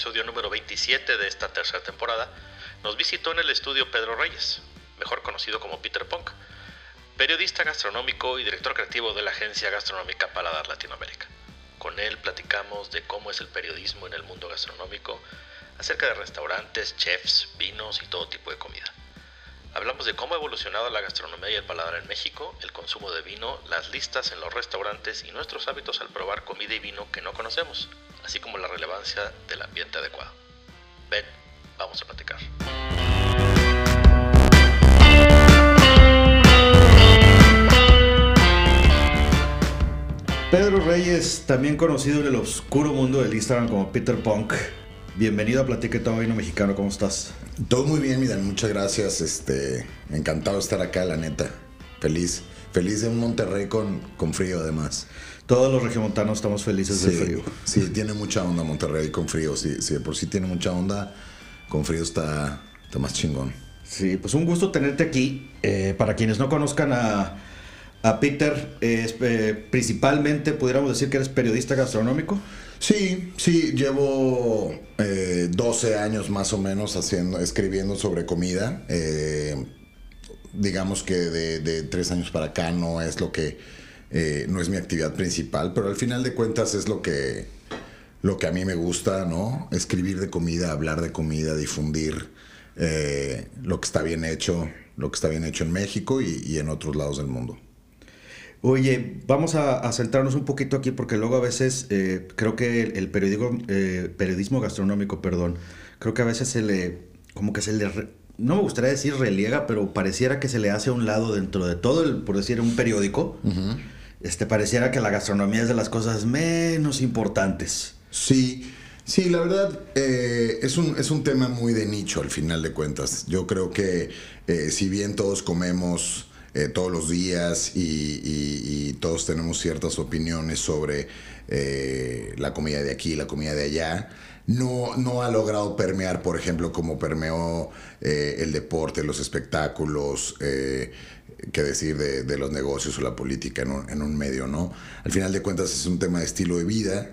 episodio número 27 de esta tercera temporada nos visitó en el estudio Pedro Reyes, mejor conocido como Peter Punk, periodista gastronómico y director creativo de la agencia gastronómica Paladar Latinoamérica. Con él platicamos de cómo es el periodismo en el mundo gastronómico, acerca de restaurantes, chefs, vinos y todo tipo de comida. Hablamos de cómo ha evolucionado la gastronomía y el paladar en México, el consumo de vino, las listas en los restaurantes y nuestros hábitos al probar comida y vino que no conocemos, así como la relevancia del ambiente adecuado. Ven, vamos a platicar. Pedro Reyes, también conocido en el oscuro mundo del Instagram como Peter Punk. Bienvenido a Platique Todo Vino Mexicano, ¿cómo estás? Todo muy bien, Miran, muchas gracias. Este, encantado de estar acá, la neta. Feliz. Feliz de un Monterrey con, con frío, además. Todos los regiomontanos estamos felices del frío. Sí, tiene mucha onda Monterrey con frío. Sí, sí, por sí tiene mucha onda. Con frío está, está más chingón. Sí, pues un gusto tenerte aquí. Eh, para quienes no conozcan a, a Peter, eh, principalmente pudiéramos decir que eres periodista gastronómico. Sí, sí, llevo 12 eh, años más o menos haciendo, escribiendo sobre comida. Digamos que de, tres años para acá no es lo que, eh, no es mi actividad principal, pero al final de cuentas es lo que, lo que a mí me gusta, ¿no? Escribir de comida, hablar de comida, difundir lo que está bien hecho, lo que está bien hecho en México y en otros lados del mundo. Oye, vamos a, centrarnos un poquito aquí porque luego a veces eh, creo que el, periódico, eh, periodismo gastronómico, perdón, creo que a veces se le, como que se le, no me gustaría decir reliega, pero pareciera que se le hace a un lado dentro de todo el, por decir, un periódico, este, pareciera que la gastronomía es de las cosas menos importantes. Sí, sí, la verdad eh, es, un, es un tema muy de nicho al final de cuentas. Yo creo que si bien todos comemos eh, todos los días y, todos tenemos ciertas opiniones sobre eh, la comida de aquí, la comida de allá. No, no ha logrado permear, por ejemplo, como permeó eh, el deporte, los espectáculos, qué decir de, los negocios o la política en un, en un, medio, ¿no? Al final de cuentas es un tema de estilo de vida.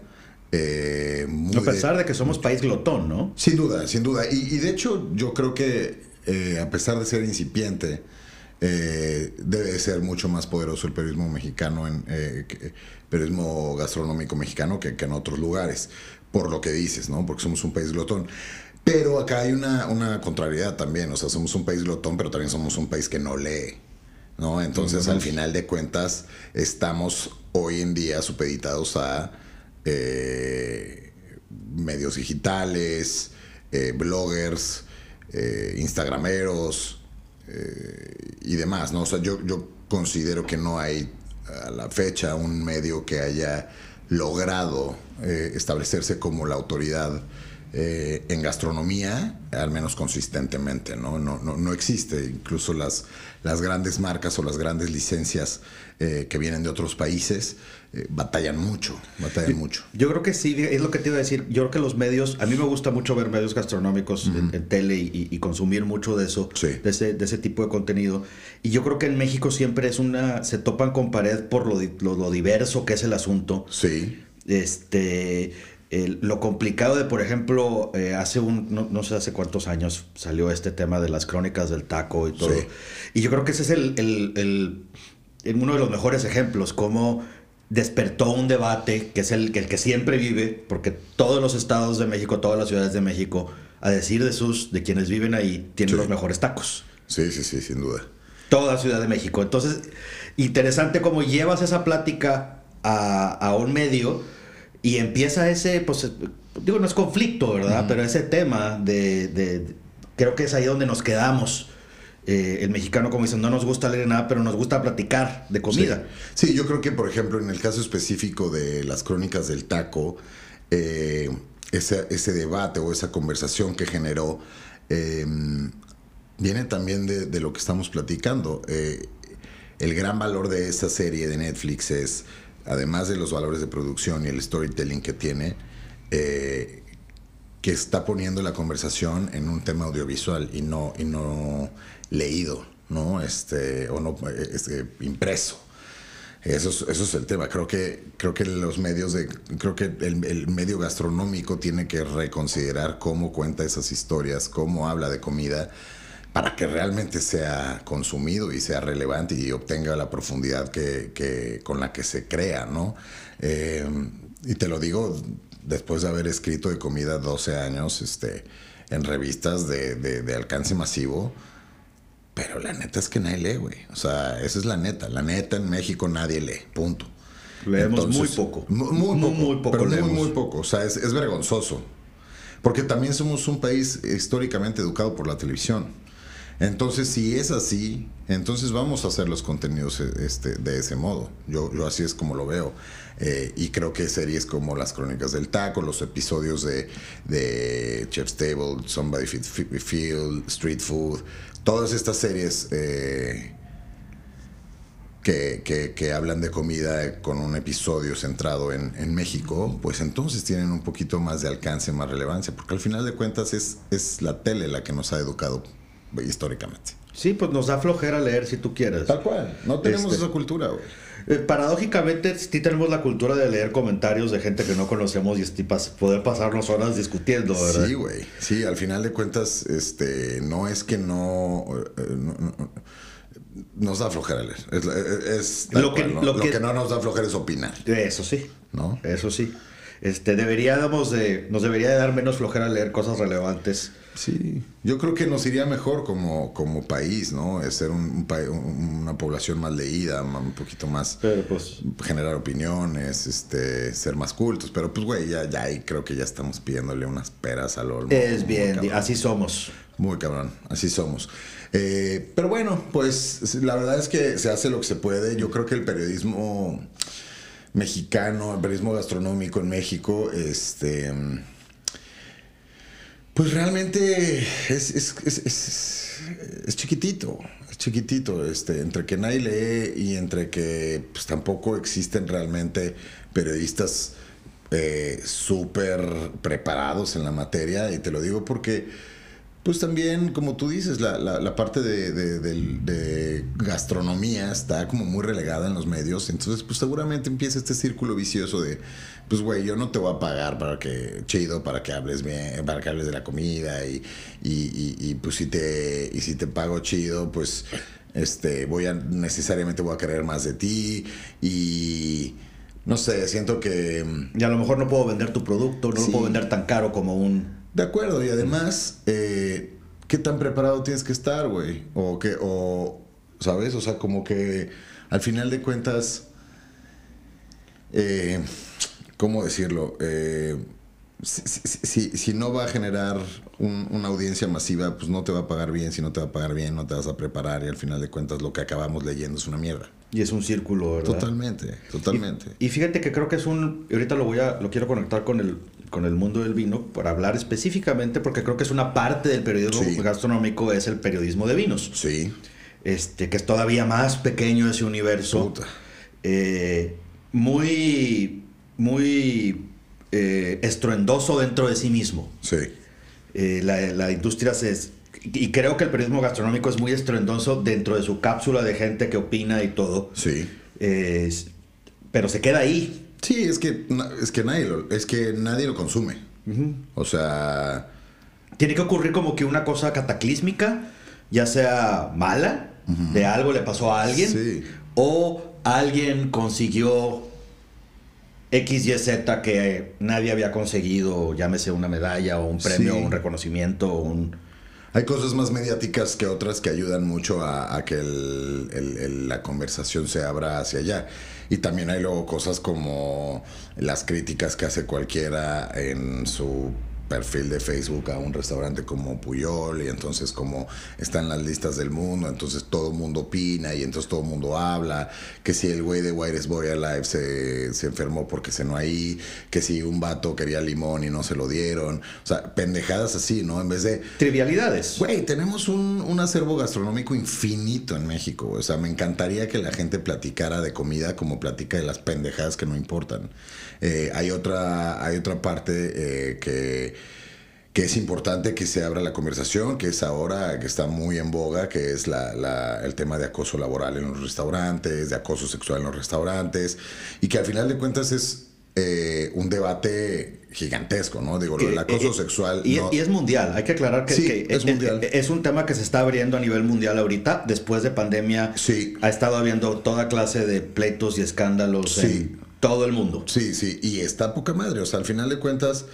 a pesar de, que somos país glotón, ¿no? Sin duda, sin duda. Y, y de hecho, yo creo que a pesar de ser incipiente, eh, debe ser mucho más poderoso el periodismo mexicano, en, eh, periodismo gastronómico mexicano que, en otros lugares, por lo que dices, ¿no? Porque somos un país glotón. Pero acá hay una, una contrariedad también, o sea, somos un país glotón, pero también somos un país que no lee, ¿no? Entonces, al final de cuentas, estamos hoy en día supeditados a eh, medios digitales, bloggers, instagrameros, eh, y demás, ¿no? O sea, yo, yo considero que no hay a la fecha un medio que haya logrado eh, establecerse como la autoridad eh, en gastronomía, al menos consistentemente, ¿no? No, no, no existe. Incluso las, las grandes marcas o las grandes licencias eh, que vienen de otros países batallan mucho, batallan mucho. Yo creo que sí, es lo que te iba a decir. Yo creo que los medios, a mí me gusta mucho ver medios gastronómicos en, tele y, consumir mucho de eso, de, ese, de ese tipo de contenido. Y yo creo que en México siempre es una, se topan con pared por lo, lo, lo diverso que es el asunto. Sí. Este lo complicado de, por ejemplo, eh, hace un, no, sé hace cuántos años salió este tema de las crónicas del taco y todo. Y yo creo que ese es el, el, uno de los mejores ejemplos, cómo despertó un debate que es el, el, que siempre vive, porque todos los estados de México, todas las ciudades de México, a decir de sus, de quienes viven ahí, tienen los mejores tacos. Sí, sí, sí, sin duda. Toda Ciudad de México. Entonces, interesante cómo llevas esa plática a, a un medio y empieza ese, pues, digo, no es conflicto, ¿verdad? Pero ese tema de, creo que es ahí donde nos quedamos. Eh, el mexicano, como dicen, no nos gusta leer nada, pero nos gusta platicar de comida. Sí. yo creo que, por ejemplo, en el caso específico de las crónicas del taco, eh, ese, debate o esa conversación que generó em, viene también de, de, lo que estamos platicando. Eh, el gran valor de esa serie de Netflix es además de los valores de producción y el storytelling que tiene, que está poniendo la conversación en un tema audiovisual y no, y no leído, ¿no? Este, o no este, impreso. Eso es, eso es el tema. Creo que, creo que los medios de, creo que el, el, medio gastronómico tiene que reconsiderar cómo cuenta esas historias, cómo habla de comida, para que realmente sea consumido y sea relevante y obtenga la profundidad que, que con la que se crea, ¿no? Eh, y te lo digo después de haber escrito de comida 12 años, este, en revistas de, de, de alcance masivo pero la neta es que nadie lee, güey. O sea, esa es la neta. La neta en México nadie lee. Punto. Leemos muy poco. Muy, muy poco. Muy, poco pero muy, muy poco. O sea, es, es, vergonzoso. Porque también somos un país históricamente educado por la televisión. Entonces, si es así, entonces vamos a hacer los contenidos este, de ese modo. Yo, yo así es como lo veo. Eh, y creo que series como Las Crónicas del Taco, los episodios de, Chef's Table, Somebody Feel, Street Food, todas estas series eh, que, que, que, hablan de comida con un episodio centrado en, en, México, pues entonces tienen un poquito más de alcance, más relevancia, porque al final de cuentas es, es la tele la que nos ha educado históricamente. Sí, pues nos da flojera leer si tú quieres. Tal cual, no tenemos este, esa cultura, güey. Eh, paradójicamente, sí tenemos la cultura de leer comentarios de gente que no conocemos y poder pasarnos horas discutiendo, ¿verdad? Sí, güey. Sí, al final de cuentas, este, no es que no, eh, no, no nos da flojera leer. Es, es lo, que, cual, ¿no? lo, lo que, que, no nos da flojera es opinar. Eso sí. ¿No? Eso sí. Este, deberíamos de, nos debería de dar menos flojera leer cosas relevantes. Sí, yo creo que nos iría mejor como, como país, ¿no? Es ser un, un, una población más leída, un poquito más... Pero pues... Generar opiniones, este, ser más cultos. Pero pues, güey, ya, ya ahí creo que ya estamos pidiéndole unas peras al olmo. Es bien, así somos. Muy cabrón, así somos. Eh, pero bueno, pues la verdad es que se hace lo que se puede. Yo creo que el periodismo mexicano, el periodismo gastronómico en México, este pues realmente es, es, es, es, chiquitito, es chiquitito, este, entre que nadie lee y entre que pues, tampoco existen realmente periodistas eh, súper preparados en la materia, y te lo digo porque pues también, como tú dices, la, la, la parte de, de, de, de, gastronomía está como muy relegada en los medios. Entonces, pues seguramente empieza este círculo vicioso de, pues güey, yo no te voy a pagar para que, chido, para que hables bien, para que hables de la comida y, y, y, y pues si te, y si te pago chido, pues este, voy a, necesariamente voy a querer más de ti y... No sé, siento que... Y a lo mejor no puedo vender tu producto, no sí. lo puedo vender tan caro como un de acuerdo, y además, eh, ¿qué tan preparado tienes que estar, güey? O que, o, ¿sabes? O sea, como que al final de cuentas, eh, ¿cómo decirlo? Eh, si, si, si, no va a generar un, una audiencia masiva, pues no te va a pagar bien. Si no te va a pagar bien, no te vas a preparar. Y al final de cuentas, lo que acabamos leyendo es una mierda. Y es un círculo, ¿verdad? Totalmente, totalmente. Y, y, fíjate que creo que es un. Ahorita lo voy a. Lo quiero conectar con el, con el mundo del vino para hablar específicamente, porque creo que es una parte del periodismo sí. gastronómico, es el periodismo de vinos. Sí. Este, que es todavía más pequeño ese universo. Eh, muy. Muy. Eh, estruendoso dentro de sí mismo. Sí. Eh, la, la industria se y creo que el periodismo gastronómico es muy estruendoso dentro de su cápsula de gente que opina y todo. Sí. Pero se queda ahí. Sí, es que, es que, nadie, lo, es que nadie lo consume. Uh -huh. O sea... Tiene que ocurrir como que una cosa cataclísmica, ya sea mala, uh -huh. de algo le pasó a alguien, sí. o alguien consiguió X, Y, Z que nadie había conseguido, llámese una medalla o un premio, sí. o un reconocimiento, o un hay cosas más mediáticas que otras que ayudan mucho a, que la conversación se abra hacia allá. Y también hay luego cosas como las críticas que hace cualquiera en su perfil de Facebook a un restaurante como Puyol y entonces como está en las listas del mundo, entonces todo el mundo opina y entonces todo el mundo habla, que si el güey de White Boy Alive se, se enfermó porque cenó ahí, que si un vato quería limón y no se lo dieron, o sea, pendejadas así, ¿no? En vez de... Trivialidades. Güey, tenemos un, un acervo gastronómico infinito en México, o sea, me encantaría que la gente platicara de comida como platica de las pendejadas que no importan. Eh, hay, otra, hay otra parte eh, que que es importante que se abra la conversación, que es ahora que está muy en boga, que es la, el tema de acoso laboral en los restaurantes, de acoso sexual en los restaurantes, y que al final de cuentas es eh, un debate gigantesco, ¿no? Digo, el acoso sexual. Y, es mundial, hay que aclarar que, es, mundial. es, un tema que se está abriendo a nivel mundial ahorita. Después de pandemia, sí. ha estado habiendo toda clase de pleitos y escándalos en todo el mundo. Sí, sí, y está poca madre. O sea, al final de cuentas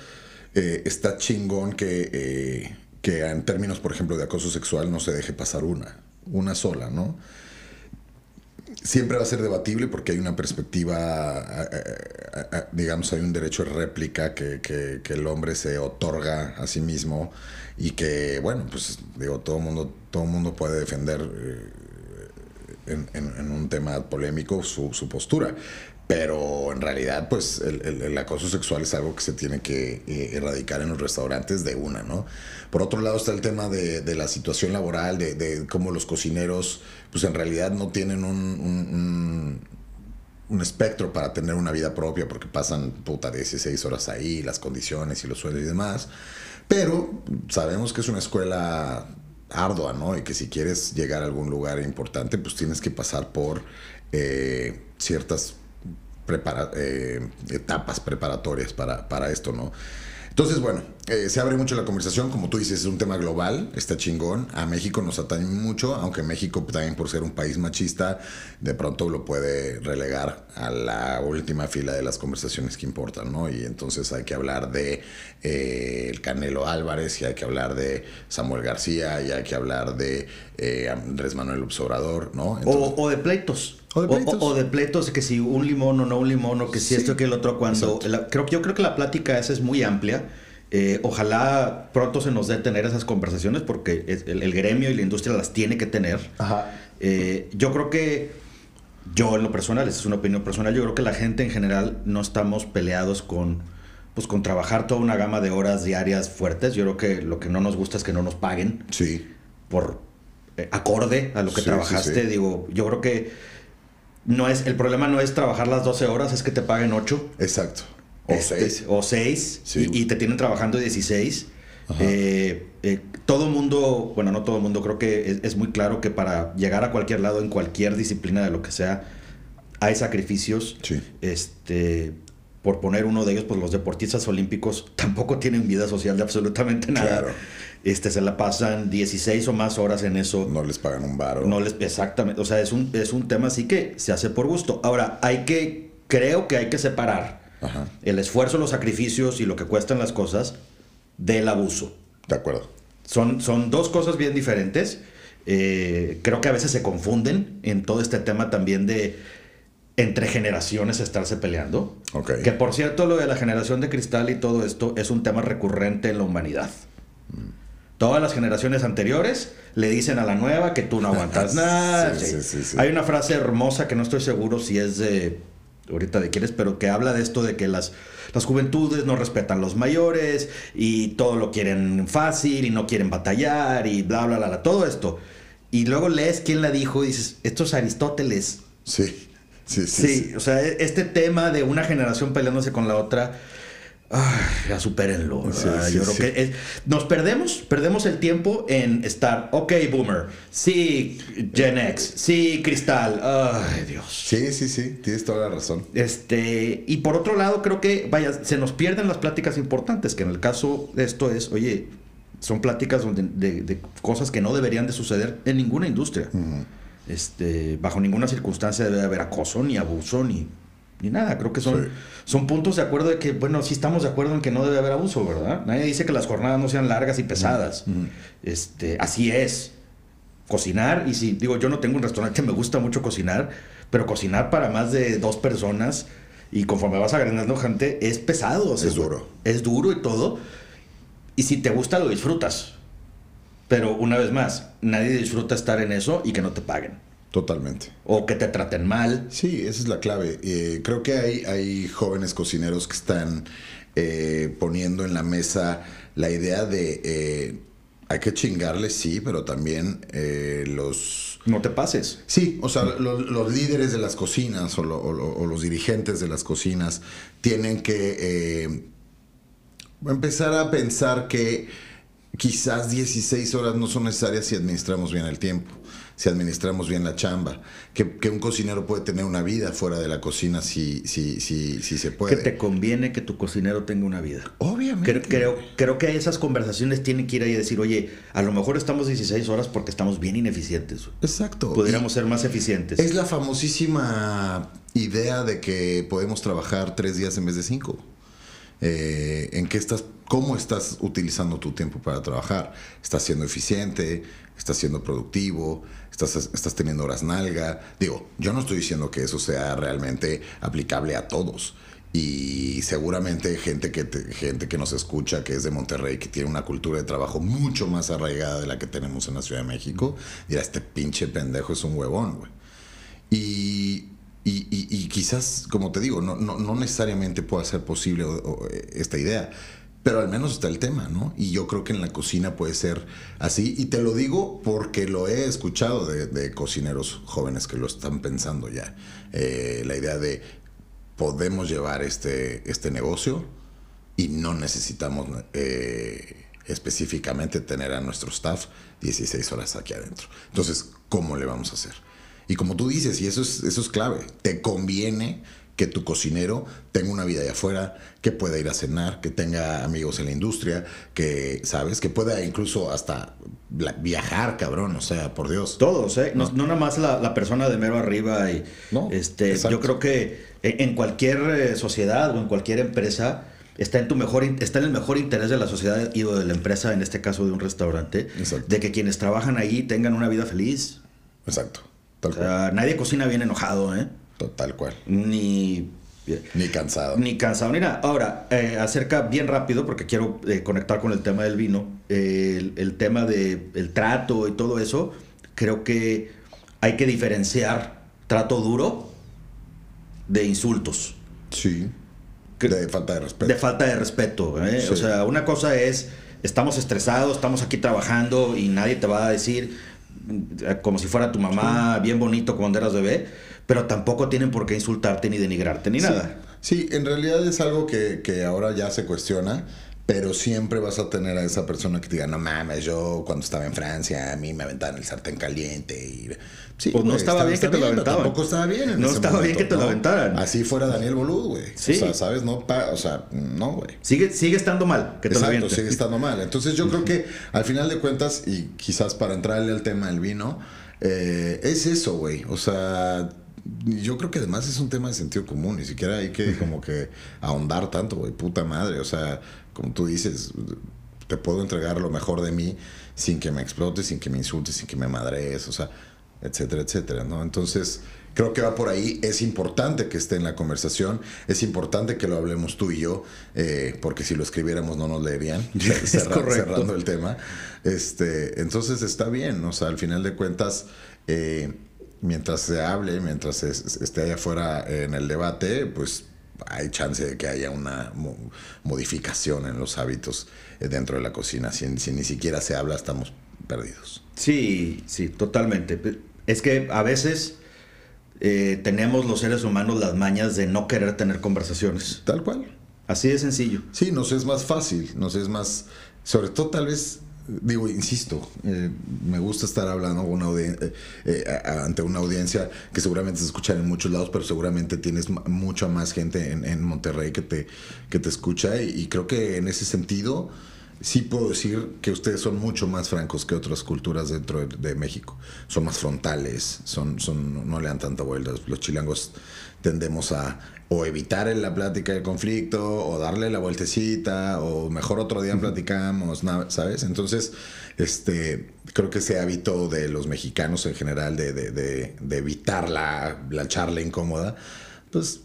eh, está chingón que, eh, que en términos, por ejemplo, de acoso sexual no se deje pasar una, una sola, ¿no? Siempre va a ser debatible porque hay una perspectiva, eh, digamos, hay un derecho de réplica que, que, el hombre se otorga a sí mismo y que, bueno, pues digo, todo mundo, todo mundo puede defender en, en, un tema polémico su, su postura. Pero en realidad, pues el, acoso sexual es algo que se tiene que eh, erradicar en los restaurantes de una, ¿no? Por otro lado está el tema de, la situación laboral, de, cómo los cocineros, pues en realidad no tienen un, un, espectro para tener una vida propia porque pasan, puta, 16 horas ahí, las condiciones y los sueldos y demás. Pero sabemos que es una escuela ardua, ¿no? Y que si quieres llegar a algún lugar importante, pues tienes que pasar por eh, ciertas prepara, eh, etapas preparatorias para, para esto, ¿no? Entonces, bueno, eh, se abre mucho la conversación, como tú dices, es un tema global, está chingón. A México nos atañe mucho, aunque México también por ser un país machista, de pronto lo puede relegar a la última fila de las conversaciones que importan, ¿no? Y entonces hay que hablar de eh, el Canelo Álvarez, y hay que hablar de Samuel García, y hay que hablar de Andrés Manuel Observador, ¿no? o de pleitos. O de pleitos. que si un limón o no un limón, o que si esto que el otro, cuando... creo, yo creo que la plática esa es muy amplia. Eh, ojalá pronto se nos dé tener esas conversaciones porque el, gremio y la industria las tiene que tener. Eh, yo creo que, yo en lo personal, esa es una opinión personal, yo creo que la gente en general no estamos peleados con, pues, con trabajar toda una gama de horas diarias fuertes. Yo creo que lo que no nos gusta es que no nos paguen. Sí. Por eh, acorde a lo que trabajaste. Digo, yo creo que no es, el problema no es trabajar las 12 horas, es que te paguen 8. Exacto. O 6. Este, o 6. Y, te tienen trabajando 16. Eh, eh, todo mundo, bueno, no todo mundo, creo que es, muy claro que para llegar a cualquier lado, en cualquier disciplina de lo que sea, hay sacrificios. Sí. Este, por poner uno de ellos, pues los deportistas olímpicos tampoco tienen vida social de absolutamente nada. Claro. Este, se la pasan 16 o más horas en eso. No les pagan un bar. No les, exactamente. O sea, es un, es un tema así que se hace por gusto. Ahora, hay que, creo que hay que separar el esfuerzo, los sacrificios y lo que cuestan las cosas del abuso. De acuerdo. Son, son dos cosas bien diferentes. Eh, creo que a veces se confunden en todo este tema también de entre generaciones estarse peleando. Okay. Que por cierto, lo de la generación de cristal y todo esto es un tema recurrente en la humanidad. Todas las generaciones anteriores le dicen a la nueva que tú no aguantas nada. Hay una frase hermosa que no estoy seguro si es de ahorita de quién es, pero que habla de esto de que las, las juventudes no respetan los mayores y todo lo quieren fácil y no quieren batallar y bla, bla, bla, bla todo esto. Y luego lees quién la dijo y dices, esto es Aristóteles. Sí, sí, sí. Sí, o sea, e, este tema de una generación peleándose con la otra ya supérenlo. Yo creo que nos perdemos, perdemos el tiempo en estar, ok, boomer, sí, Gen X, sí, cristal, ay, Dios. Sí, sí, sí, tienes toda la razón. Este, y por otro lado, creo que, vaya, se nos pierden las pláticas importantes, que en el caso de esto es, oye, son pláticas de, cosas que no deberían de suceder en ninguna industria. Este, bajo ninguna circunstancia debe haber acoso, ni abuso, ni ni nada. Creo que son, son puntos de acuerdo de que, bueno, sí estamos de acuerdo en que no debe haber abuso, ¿verdad? Nadie dice que las jornadas no sean largas y pesadas. este, así es. Cocinar, y si digo, yo no tengo un restaurante, me gusta mucho cocinar, pero cocinar para más de dos personas y conforme vas agregando gente, es pesado. es duro. Es duro y todo. Y si te gusta, lo disfrutas. Pero una vez más, nadie disfruta estar en eso y que no te paguen. Totalmente. O que te traten mal. Sí, esa es la clave. Eh, creo que hay, hay jóvenes cocineros que están eh, poniendo en la mesa la idea de eh, hay que chingarle, sí, pero también los... No te pases. Sí, o sea, los, líderes de las cocinas o, los dirigentes de las cocinas tienen que empezar a pensar que quizás 16 horas no son necesarias si administramos bien el tiempo, si administramos bien la chamba, que, que un cocinero puede tener una vida fuera de la cocina si, si, si, si se puede. Que te conviene que tu cocinero tenga una vida. Obviamente. Creo, creo, creo que esas conversaciones tienen que ir ahí y decir, oye, a lo mejor estamos 16 horas porque estamos bien ineficientes. Exacto. Podríamos Y ser más eficientes. Es la famosísima idea de que podemos trabajar tres días en vez de cinco. Eh, ¿En qué estás, cómo estás utilizando tu tiempo para trabajar? ¿Estás siendo eficiente? ¿Estás siendo productivo? ¿Estás, estás teniendo horas nalga? Digo, yo no estoy diciendo que eso sea realmente aplicable a todos. Y seguramente gente que, te- gente que nos escucha, que es de Monterrey, que tiene una cultura de trabajo mucho más arraigada de la que tenemos en la Ciudad de México, dirá, este pinche pendejo es un huevón, güey. Y, y- y- y quizás, como te digo, no, no, necesariamente pueda ser posible eh, esta idea, pero al menos está el tema, ¿no? Y yo creo que en la cocina puede ser así. Y te lo digo porque lo he escuchado de, de cocineros jóvenes que lo están pensando ya. Eh, la idea de podemos llevar este, este negocio y no necesitamos eh, específicamente tener a nuestro staff 16 horas aquí adentro. Entonces, ¿cómo le vamos a hacer? Y como tú dices, y eso es, eso es clave, te conviene que tu cocinero tenga una vida allá afuera, que pueda ir a cenar, que tenga amigos en la industria, que, ¿sabes? Que pueda incluso hasta viajar, cabrón, o sea, por Dios. Todos, ¿eh? No, no nada más la, la persona de mero arriba. Y, No, este, exacto. yo creo que en cualquier eh, sociedad o en cualquier empresa está en tu mejor está en el mejor interés de la sociedad y de la empresa, en este caso de un restaurante, Exacto. de que quienes trabajan ahí tengan una vida feliz. Exacto, tal O cual. sea, nadie cocina bien enojado, ¿eh? Tal cual. Ni Ni cansado. ni cansado ni nada. Ahora, eh, acerca bien rápido, porque quiero eh, conectar con el tema del vino, eh, el, el tema del el trato y todo eso, creo que hay que diferenciar trato duro de insultos, Sí. Que- De falta de respeto. de falta de respeto. ¿eh? Sí. O sea, una cosa es, estamos estresados, estamos aquí trabajando y nadie te va a decir como si fuera tu mamá, bien bonito cuando eras bebé, pero tampoco tienen por qué insultarte ni denigrarte ni Sí. nada. Sí, en realidad es algo que, que ahora ya se cuestiona, pero siempre vas a tener a esa persona que te diga, no mames, yo cuando estaba en Francia, a mí me aventaban el sartén caliente y... Sí, Pues no estaba bien que te lo aventaban. Tampoco estaba bien en No ese estaba bien que te lo aventaran. Así fuera Daniel Bolud, güey. Sí. O sea, ¿sabes? No, pa- o sea, no, güey. Sigue, sigue estando mal que te lo Exacto, avienten. sigue estando mal. Entonces yo creo que al final de cuentas, y quizás para entrarle al tema del vino, eh, es eso, güey. O sea, yo creo que además es un tema de sentido común, ni siquiera hay que como que ahondar tanto, güey, puta madre. O sea, como tú dices, te puedo entregar lo mejor de mí sin que me explotes, sin que me insultes, sin que me madrees, o sea, etcétera, etcétera, ¿no? Entonces, creo que va por ahí. Es importante que esté en la conversación, es importante que lo hablemos tú y yo, eh, porque si lo escribiéramos no nos leerían, cerra- cerrando el tema. Este, entonces está bien, o sea, al final de cuentas, eh, mientras se hable, mientras es- esté allá afuera en el debate, pues hay chance de que haya una mo- modificación en los hábitos eh, dentro de la cocina. Si, si ni siquiera se habla, estamos perdidos. Sí, sí, totalmente. Es que a veces eh, tenemos los seres humanos las mañas de no querer tener conversaciones. Tal cual. Así de sencillo. Sí, nos es más fácil, nos es más, sobre todo tal vez, digo, insisto, eh, me gusta estar hablando una eh, eh, ante una audiencia que seguramente se escucha en muchos lados, pero seguramente tienes mucha más gente en, en Monterrey que te, que te escucha y creo que en ese sentido sí puedo decir que ustedes son mucho más francos que otras culturas dentro de, de México. Son más frontales, son, son, no le dan tanta vuelta. Los chilangos tendemos a o evitar en la plática el conflicto, o darle la vueltecita, o mejor otro día platicamos, ¿sabes? Entonces, este, creo que ese hábito de los mexicanos en general de, de- de- de evitar la, la charla incómoda, pues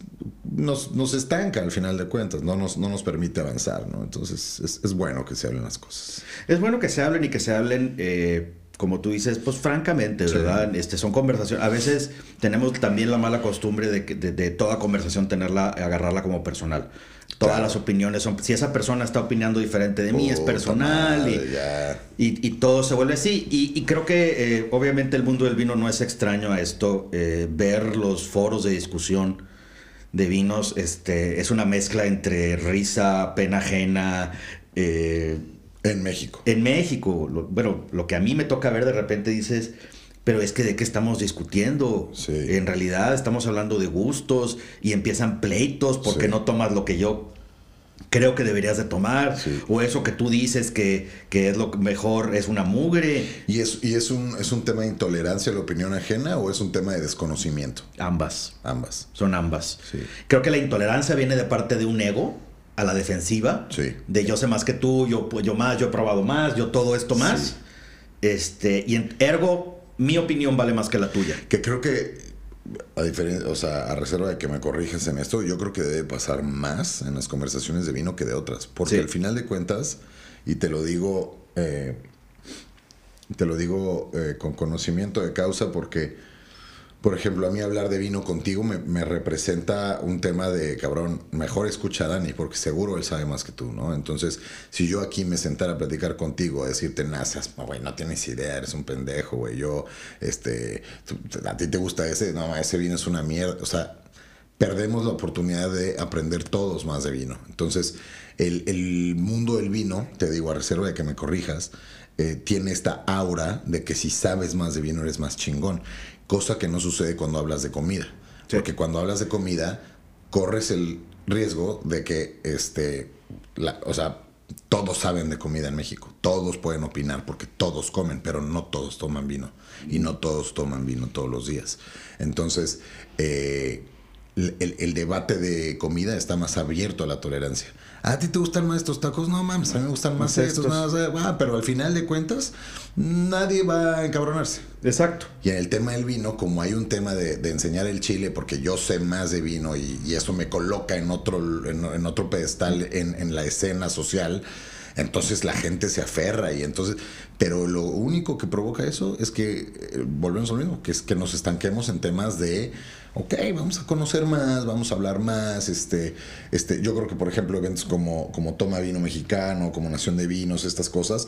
nos, nos estanca al final de cuentas, no nos, no nos permite avanzar, ¿no? Entonces es, es bueno que se hablen las cosas. Es bueno que se hablen y que se hablen, eh, como tú dices, pues francamente, Sí. ¿verdad? Este, son conversaciones. A veces tenemos también la mala costumbre de, que- de, de toda conversación tenerla, agarrarla como personal. Todas Claro. las opiniones son. Si esa persona está opinando diferente de mí, es personal. madre, y. Y, y todo se vuelve así. Y, y creo que eh, obviamente el mundo del vino no es extraño a esto. eh, ver los foros de discusión de vinos, este, es una mezcla entre risa, pena ajena. eh, En México. en México, lo- bueno, lo que a mí me toca ver de repente dices, pero es que de qué estamos discutiendo. Sí. En realidad estamos hablando de gustos y empiezan pleitos porque Sí. no tomas lo que yo creo que deberías de tomar. Sí. O eso que tú dices que, que es lo mejor, es una mugre. ¿Y, es, y es, un, es un tema de intolerancia a la opinión ajena o es un tema de desconocimiento? Ambas, Ambas. son ambas. Sí. Creo que la intolerancia viene de parte de un ego a la defensiva. Sí. De yo sé más que tú, yo, yo más, yo he probado más, yo todo esto más. Este, y en, ergo, mi opinión vale más que la tuya. Que creo que, a diferencia, o sea, a reserva de que me corriges en esto, yo creo que debe pasar más en las conversaciones de vino que de otras. Porque Sí. al final de cuentas, y te lo digo, eh, te lo digo eh, con conocimiento de causa, porque, por ejemplo, a mí hablar de vino contigo me, representa un tema de, cabrón, mejor escucha a Dani, porque seguro él sabe más que tú, ¿no? Entonces, si yo aquí me sentara a platicar contigo, a decirte, nazas, güey, no tienes idea, eres un pendejo, güey, yo, este, a ti te gusta ese, no, ese vino es una mierda, o sea, perdemos la oportunidad de aprender todos más de vino. Entonces, el, el mundo del vino, te digo a reserva de que me corrijas, eh, tiene esta aura de que si sabes más de vino eres más chingón, cosa que no sucede cuando hablas de comida. Sí. Porque cuando hablas de comida, corres el riesgo de que, este, la- o sea, todos saben de comida en México, todos pueden opinar porque todos comen, pero no todos toman vino y no todos toman vino todos los días. Entonces, eh, el, el- el debate de comida está más abierto a la tolerancia. ¿A ti te gustan más estos tacos? No mames, a mí me gustan más estos. estos. no, o sea, ah, pero al final de cuentas, nadie va a encabronarse. Exacto. Y en el tema del vino, como hay un tema de, de enseñar el chile, porque yo sé más de vino y, y eso me coloca en otro, en, en otro pedestal en, en la escena social, entonces la gente se aferra y entonces, pero lo único que provoca eso es que eh, volvemos a lo mismo, que es que nos estanquemos en temas de, ok, vamos a conocer más, vamos a hablar más, este, este, yo creo que por ejemplo eventos como, como Toma Vino Mexicano, como Nación de Vinos, estas cosas,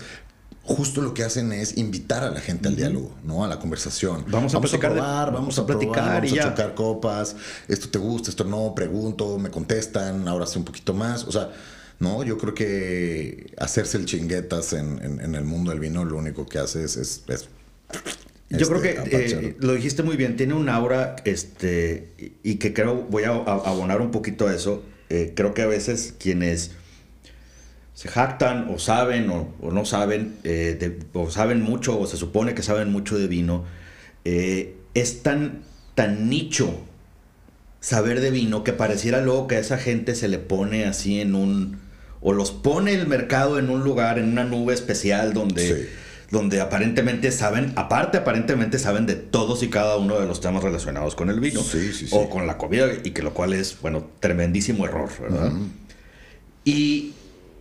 justo lo que hacen es invitar a la gente al diálogo, ¿no? A la conversación. Vamos a probar, vamos a platicar, vamos y a ya. chocar copas, esto te gusta, esto no, pregunto, me contestan, ahora sé un poquito más, o sea, no, yo creo que hacerse el chinguetas en, en- en el mundo del vino lo único que hace es... es- es, Yo este, creo que apachar. eh, lo dijiste muy bien, tiene un aura, este, y que creo, voy a, abonar un poquito a eso. Eh, creo que a veces quienes se jactan o saben o, o no saben, eh, de- o saben mucho o se supone que saben mucho de vino, es tan, tan nicho saber de vino que pareciera luego que a esa gente se le pone así en un, o los pone el mercado en un lugar, en una nube especial donde Sí. Donde aparentemente saben, aparte aparentemente saben de todos y cada uno de los temas relacionados con el vino Sí, sí, sí. o con la comida y que lo cual es, bueno, tremendísimo error, ¿verdad? y,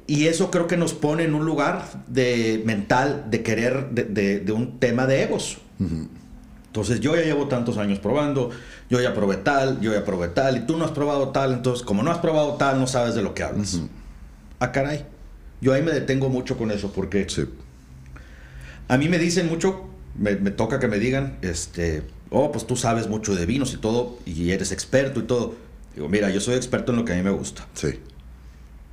y eso creo que nos pone en un lugar de mental de querer de, de- de un tema de egos. Entonces yo ya llevo tantos años probando, yo ya probé tal, yo ya probé tal, y tú no has probado tal, entonces como no has probado tal, no sabes de lo que hablas. Ah, caray. Yo ahí me detengo mucho con eso porque Sí. A mí me dicen mucho, me, me toca que me digan, este, oh, pues tú sabes mucho de vinos y todo, y eres experto y todo. Digo, mira, yo soy experto en lo que a mí me gusta. Sí.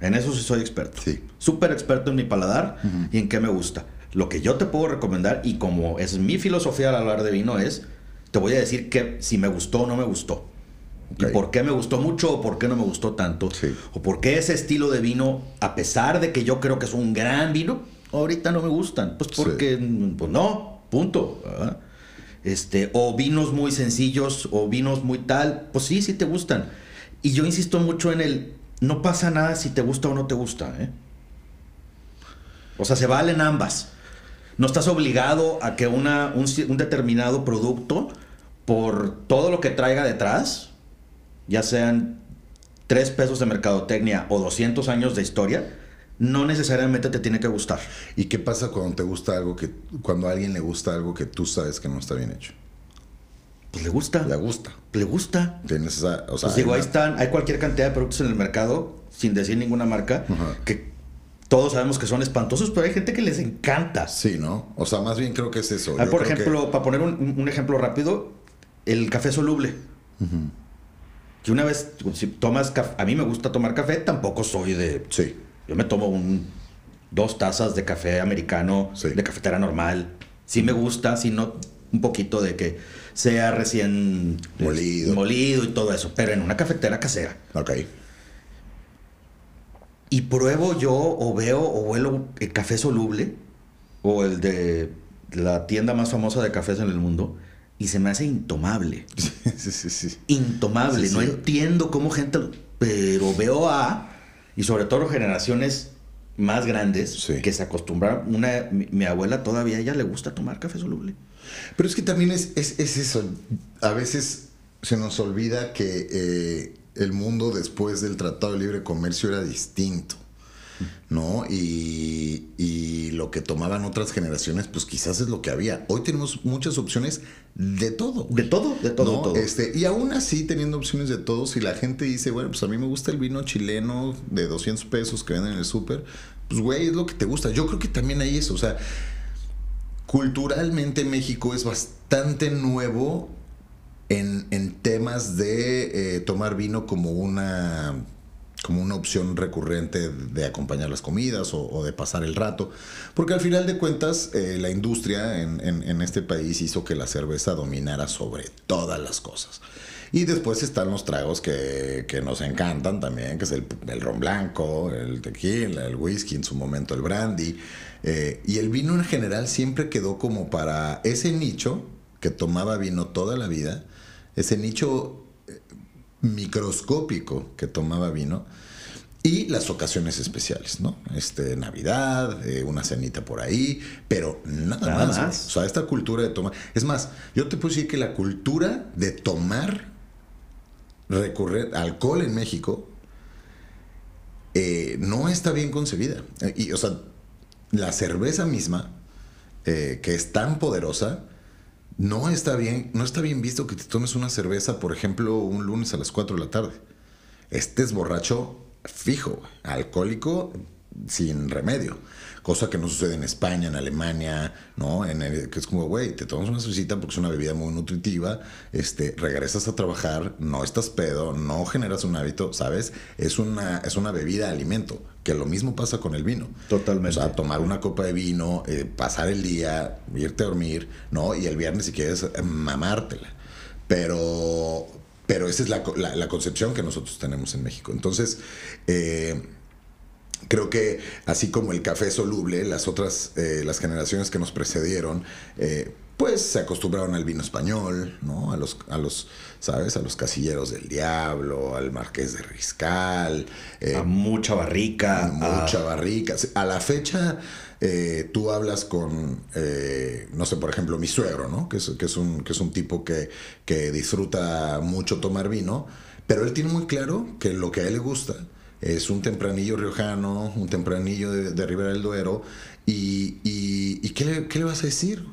En eso sí soy experto. Sí. Súper experto en mi paladar y en qué me gusta. Lo que yo te puedo recomendar, y como es mi filosofía al hablar de vino, es, te voy a decir que si me gustó o no me gustó. Ok. Y por qué me gustó mucho o por qué no me gustó tanto. Sí. O por qué ese estilo de vino, a pesar de que yo creo que es un gran vino, ahorita no me gustan. Pues Sí. porque, pues no, punto. ¿verdad? Este, o vinos muy sencillos o vinos muy tal, pues sí, sí te gustan. Y yo insisto mucho en el, no pasa nada si te gusta o no te gusta. ¿eh? O sea, se valen ambas. No estás obligado a que una, un, un determinado producto, por todo lo que traiga detrás, ya sean 3 pesos de mercadotecnia o 200 años de historia, no necesariamente te tiene que gustar. ¿Y qué pasa cuando te gusta algo que, cuando a alguien le gusta algo que tú sabes que no está bien hecho? Pues le gusta. Le gusta. Le gusta. Tienes esa, o sea, Pues digo, hay ahí están, hay cualquier cantidad de productos en el mercado, sin decir ninguna marca, que todos sabemos que son espantosos, pero hay gente que les encanta. Sí, ¿no? O sea, más bien creo que es eso. Ah, por que- ejemplo, para poner un, un ejemplo rápido, el café soluble. Que una vez, si tomas café, a mí me gusta tomar café, tampoco soy de... Sí. Yo me tomo un, dos tazas de café americano, Sí. de cafetera normal. Sí me gusta, si no un poquito de que sea recién Molido. molido y todo eso, pero en una cafetera casera. Ok. Y pruebo yo o veo o huelo el café soluble o el de la tienda más famosa de cafés en el mundo y se me hace intomable. sí, sí, sí. Intomable. Sí, no sí. entiendo cómo gente... Pero veo a... Y sobre todo generaciones más grandes Sí. que se acostumbraron. Una, mi, mi abuela todavía ella le gusta tomar café soluble. Pero es que también es, es, es eso. A veces se nos olvida que eh, el mundo después del Tratado de Libre Comercio era distinto. ¿No? Y, y lo que tomaban otras generaciones, pues quizás es lo que había. Hoy tenemos muchas opciones de todo. güey. De todo, de todo, ¿no? todo. Este, y aún así, teniendo opciones de todo, si la gente dice, bueno, pues a mí me gusta el vino chileno de 200 pesos que venden en el súper, pues güey, es lo que te gusta. Yo creo que también hay eso. O sea, culturalmente México es bastante nuevo en, en temas de eh, tomar vino como una como una opción recurrente de acompañar las comidas o, de pasar el rato. Porque al final de cuentas, eh, la industria en, este país hizo que la cerveza dominara sobre todas las cosas. Y después están los tragos que, nos encantan también, que es el, ron blanco, el tequila, el whisky, en su momento el brandy. Eh, y el vino en general siempre quedó como para ese nicho que tomaba vino toda la vida, ese nicho microscópico que tomaba vino y las ocasiones especiales, ¿no? Este, Navidad, eh, una cenita por ahí, pero nada, Nada más. O sea, esta cultura de tomar. Es más, yo te puedo decir que la cultura de tomar recurrente alcohol en México eh, no está bien concebida. Eh, y, o sea, la cerveza misma, que es tan poderosa, no está bien, no está bien visto que te tomes una cerveza, por ejemplo, un lunes a las 4 de la tarde. Estés borracho fijo, alcohólico sin remedio. Cosa que no sucede en España, en Alemania, ¿no? En el- que es como, güey, te tomas una cervecita porque es una bebida muy nutritiva, este, regresas a trabajar, no estás pedo, no generas un hábito, ¿sabes? Es una, es una bebida alimento, que lo mismo pasa con el vino. Totalmente. O sea, tomar una copa de vino, eh, pasar el día, irte a dormir, ¿no? Y el viernes si quieres eh, mamártela. Pero, pero esa es la, la- la concepción que nosotros tenemos en México. Entonces, eh, creo que así como el café soluble, las otras, eh, las generaciones que nos precedieron, eh, pues se acostumbraron al vino español, ¿no? A los, a los, ¿sabes? A los casilleros del diablo, al marqués de Riscal. eh, a mucha barrica. Mucha a- barrica. A la fecha, eh, tú hablas con, eh, no sé, por ejemplo, mi suegro, ¿no? Que es, que es, un, que es un tipo que, que disfruta mucho tomar vino, pero él tiene muy claro que lo que a él le gusta es un tempranillo riojano, un tempranillo de, de Ribera del Duero, y, y, ¿y qué, le, qué le vas a decir?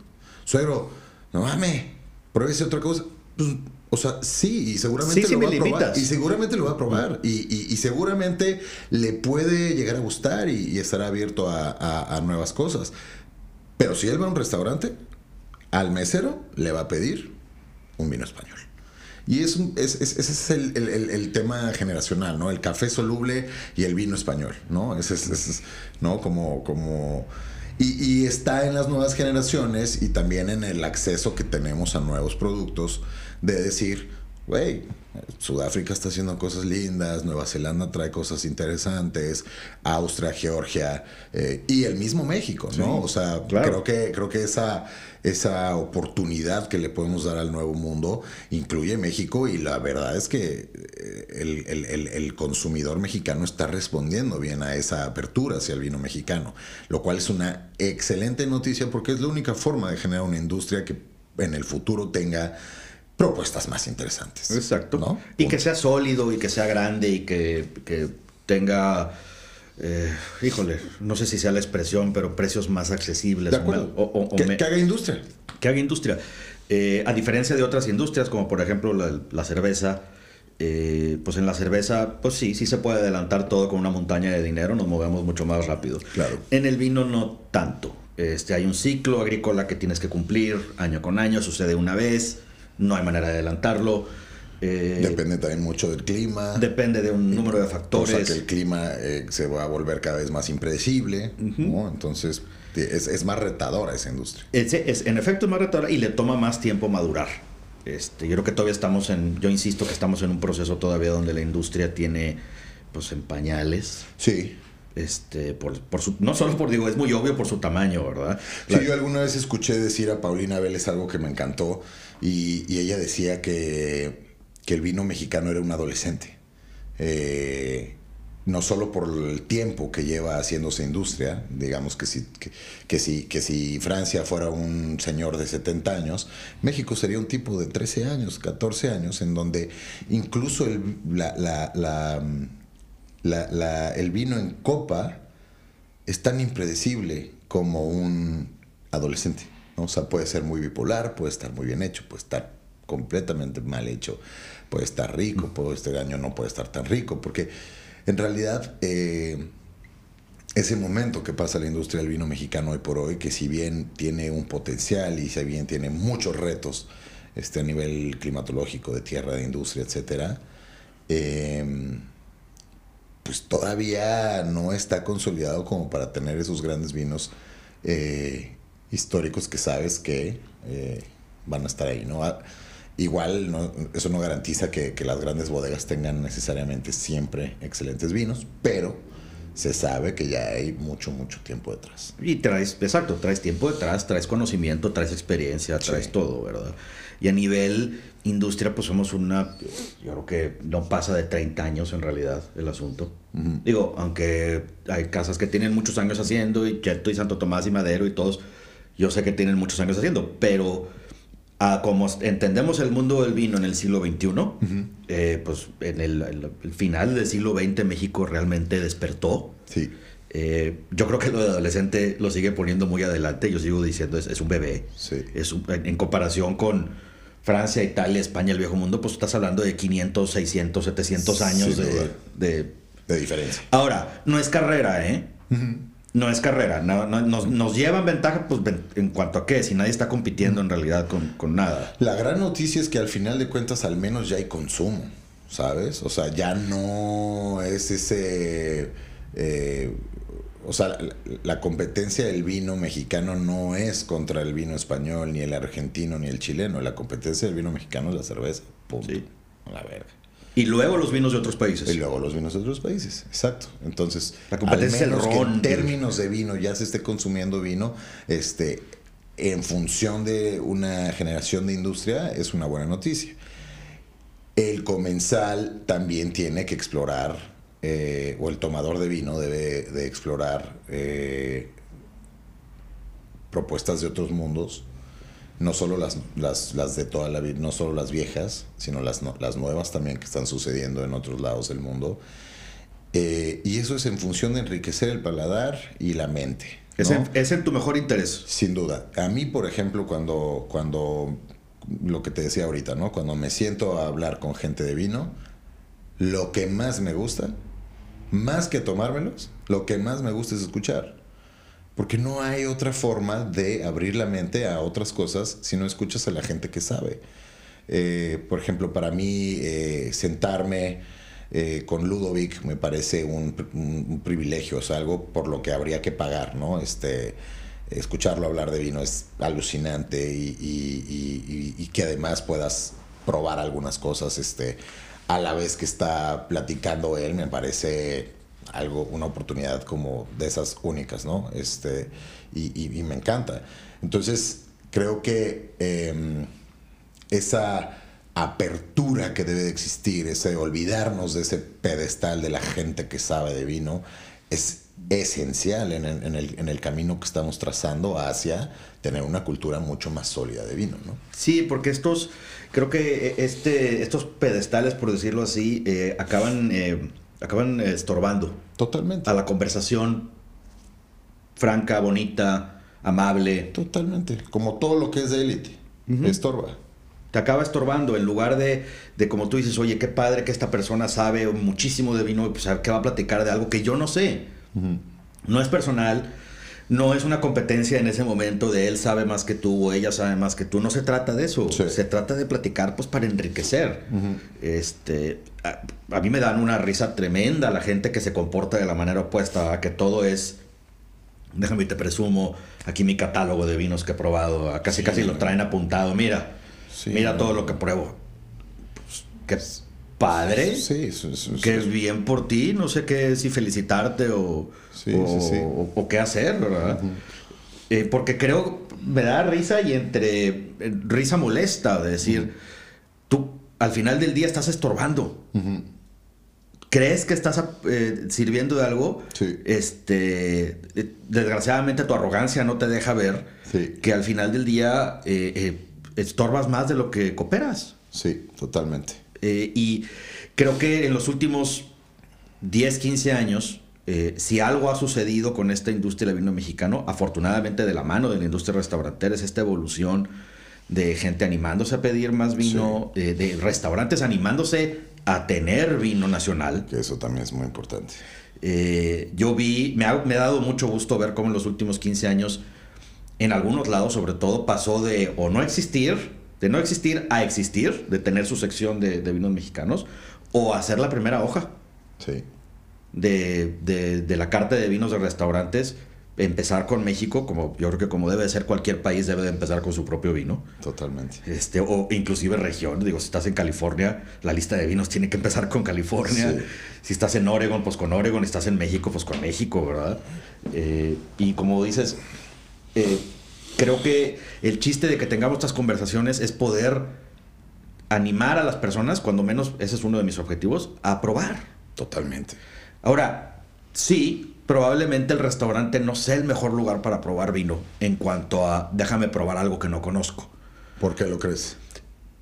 Suegro, no mames, pruébese otra cosa. Pues, o sea, sí, y seguramente Sí, sí lo va a probar. limitas. Y seguramente lo va a probar. Y, y- y seguramente le puede llegar a gustar y, y estará abierto a, a- a nuevas cosas. Pero si él va a un restaurante, al mesero le va a pedir un vino español. Y es es- es- ese es el, el- tema generacional, ¿no? El café soluble y el vino español, ¿no? Ese es, ese es, ¿no? Como, como... Y, y está en las nuevas generaciones y también en el acceso que tenemos a nuevos productos de decir, güey, Sudáfrica está haciendo cosas lindas, Nueva Zelanda trae cosas interesantes, Austria, Georgia eh, y el mismo México, ¿no? o sea, claro. creo que, creo que esa, esa oportunidad que le podemos dar al nuevo mundo incluye México y la verdad es que eh, el, el- el- el consumidor mexicano está respondiendo bien a esa apertura hacia el vino mexicano, lo cual es una excelente noticia porque es la única forma de generar una industria que en el futuro tenga propuestas más interesantes. Exacto. ¿no? Y que sea sólido y que sea grande y que, que tenga, eh, híjole, no sé si sea la expresión, pero precios más accesibles. De o o- o- o que, me- que haga industria. que haga industria. Eh, a diferencia de otras industrias, como por ejemplo la, la cerveza, eh, pues en la cerveza, pues sí, sí se puede adelantar todo con una montaña de dinero, nos movemos mucho más rápido. Claro. En el vino no tanto. Este, hay un ciclo agrícola que tienes que cumplir año con año, sucede una vez, no hay manera de adelantarlo. Eh, Depende también mucho del clima. Depende de un número de factores. O sea que el clima eh, se va a volver cada vez más impredecible, ¿no? Entonces es, es, más retadora esa industria. Es, es, en efecto es más retadora y le toma más tiempo madurar. Este, yo creo que todavía estamos en, yo insisto que estamos en un proceso todavía donde la industria tiene, pues, en pañales. Sí. Este, por, por su, no solo por, digo, es muy obvio por su tamaño, ¿verdad? Sí, yo alguna vez escuché decir a Paulina Vélez algo que me encantó y, y ella decía que, que, el vino mexicano era un adolescente. Eh, no solo por el tiempo que lleva haciéndose industria, digamos que si, que, si, que si Francia fuera un señor de 70 años, México sería un tipo de 13 años, 14 años, en donde incluso el vino en copa es tan impredecible como un adolescente. ¿No? O sea, puede ser muy bipolar, puede estar muy bien hecho, puede estar completamente mal hecho, puede estar rico, puede, este año no puede estar tan rico, porque en realidad, eh, ese momento que pasa la industria del vino mexicano hoy por hoy, que si bien tiene un potencial y si bien tiene muchos retos este, a nivel climatológico, de tierra, de industria, etc., eh, pues todavía no está consolidado como para tener esos grandes vinos eh, históricos que sabes que eh, van a estar ahí, ¿no? Igual no, eso no garantiza que, que, las grandes bodegas tengan necesariamente siempre excelentes vinos, pero se sabe que ya hay mucho, mucho tiempo detrás. Y traes, exacto, traes tiempo detrás, traes conocimiento, traes experiencia, traes sí. todo, ¿verdad? Y a nivel industria, pues somos una, yo creo que no pasa de 30 años en realidad el asunto. Uh -huh. Digo, aunque hay casas que tienen muchos años haciendo, y Cheto y Santo Tomás y Madero y todos, yo sé que tienen muchos años haciendo, pero a como entendemos el mundo del vino en el siglo XXI, uh -huh. eh, pues en el, el, el, final del siglo XX México realmente despertó. Sí. Eh, yo creo que lo de adolescente lo sigue poniendo muy adelante. Yo sigo diciendo, es, es un bebé. Sí. Es un, en, comparación con Francia, Italia, España, el viejo mundo, pues estás hablando de 500, 600, 700 años de, de, de, diferencia. Ahora, no es carrera, ¿eh? Uh -huh no es carrera. No, no, nos, nos, llevan ventaja pues, en cuanto a qué, si nadie está compitiendo en realidad con, con, nada. La gran noticia es que al final de cuentas al menos ya hay consumo, ¿sabes? O sea, ya no es ese... Eh, o sea, la, la, competencia del vino mexicano no es contra el vino español, ni el argentino, ni el chileno. La competencia del vino mexicano es la cerveza. Punto. Sí. La verga. Y luego los vinos de otros países. Y luego los vinos de otros países, exacto. Entonces, la competencia al menos que en términos de vino ya se esté consumiendo vino, este, en función de una generación de industria, es una buena noticia. El comensal también tiene que explorar, eh, o el tomador de vino debe de explorar eh, propuestas de otros mundos no solo las, las, las, de toda la vida, no solo las viejas, sino las, las nuevas también que están sucediendo en otros lados del mundo. Eh, y eso es en función de enriquecer el paladar y la mente. ¿no? Es, en, es, en, tu mejor interés. Sin duda. A mí, por ejemplo, cuando, cuando lo que te decía ahorita, ¿no? Cuando me siento a hablar con gente de vino, lo que más me gusta, más que tomármelos, lo que más me gusta es escuchar. Porque no hay otra forma de abrir la mente a otras cosas si no escuchas a la gente que sabe. Eh, por ejemplo, para mí, eh, sentarme eh, con Ludovic me parece un, privilegio, es algo por lo que habría que pagar, ¿no? Este, escucharlo hablar de vino es alucinante y, y, y, y, que además puedas probar algunas cosas este, a la vez que está platicando él, me parece algo, una oportunidad como de esas únicas, ¿no? Este, y, me encanta. Entonces, creo que eh, esa apertura que debe de existir, ese olvidarnos de ese pedestal de la gente que sabe de vino, es esencial en el, en el, en el camino que estamos trazando hacia tener una cultura mucho más sólida de vino, ¿no? Sí, porque estos, creo que este, estos pedestales, por decirlo así, eh, acaban... Eh acaban estorbando. Totalmente. A la conversación franca, bonita, amable. Totalmente. Como todo lo que es de élite. Uh -huh. Estorba. Te acaba estorbando en lugar de, de, como tú dices, oye, qué padre que esta persona sabe muchísimo de vino, pues que va a platicar de algo que yo no sé. Uh -huh. No es personal. No es una competencia en ese momento de él sabe más que tú o ella sabe más que tú. No se trata de eso. Sí. Se trata de platicar pues para enriquecer. este, a, a mí me dan una risa tremenda la gente que se comporta de la manera opuesta, a que todo es... Déjame y te presumo aquí mi catálogo de vinos que he probado. Casi Sí, casi lo traen apuntado. Mira, Sí, mira todo lo que pruebo. Pues, qué padre. Sí, Qué eso- bien por ti, no sé qué, si felicitarte o, Sí, o, sí, sí. o- o qué hacer, ¿verdad? Eh, porque creo, me da risa y entre eh, risa molesta de decir, tú al final del día estás estorbando. ¿Crees que estás eh, sirviendo de algo? Sí. Este, desgraciadamente tu arrogancia no te deja ver que al final del día estorbas más de lo que cooperas. Sí, totalmente. Eh, y creo que en los últimos 10, 15 años, eh, si algo ha sucedido con esta industria del vino mexicano, afortunadamente de la mano de la industria restaurantera, es esta evolución de gente animándose a pedir más vino, eh, de restaurantes animándose a tener vino nacional. Que eso también es muy importante. Eh, yo vi, me ha, me ha dado mucho gusto ver cómo en los últimos 15 años, en algunos lados sobre todo, pasó de o no existir, de no existir a existir, de tener su sección de, de vinos mexicanos, o hacer la primera hoja Sí. de, de- de la carta de vinos de restaurantes, empezar con México, como yo creo que como debe de ser cualquier país debe de empezar con su propio vino. Totalmente. Este, o inclusive región, digo, si estás en California, la lista de vinos tiene que empezar con California. Sí. Si estás en Oregon, pues con Oregon. Si estás en México, pues con México, ¿verdad? Eh, y como dices, eh, creo que el chiste de que tengamos estas conversaciones es poder animar a las personas, cuando menos ese es uno de mis objetivos, a probar. Totalmente. Ahora, sí, probablemente el restaurante no sea el mejor lugar para probar vino en cuanto a déjame probar algo que no conozco. ¿Por qué lo crees?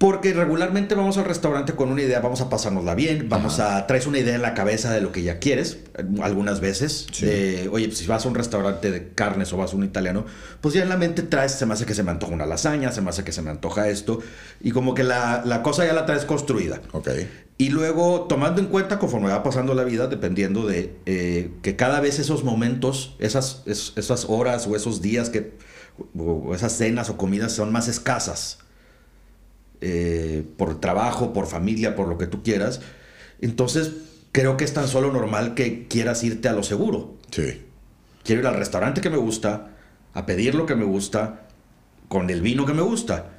Porque regularmente vamos al restaurante con una idea, vamos a pasárnosla bien, vamos a traes una idea en la cabeza de lo que ya quieres, eh, algunas veces. Sí. de, oye, pues, si vas a un restaurante de carnes o vas a un italiano, pues ya en la mente traes, se me hace que se me antoja una lasaña, se me hace que se me antoja esto, y como que la, la cosa ya la traes construida. Ok. Y luego, tomando en cuenta conforme va pasando la vida, dependiendo de eh, que cada vez esos momentos, esas, es- esas horas o esos días que, o esas cenas o comidas son más escasas, eh, por trabajo, por familia, por lo que tú quieras, entonces creo que es tan solo normal que quieras irte a lo seguro. Sí. Quiero ir al restaurante que me gusta, a pedir lo que me gusta, con el vino que me gusta.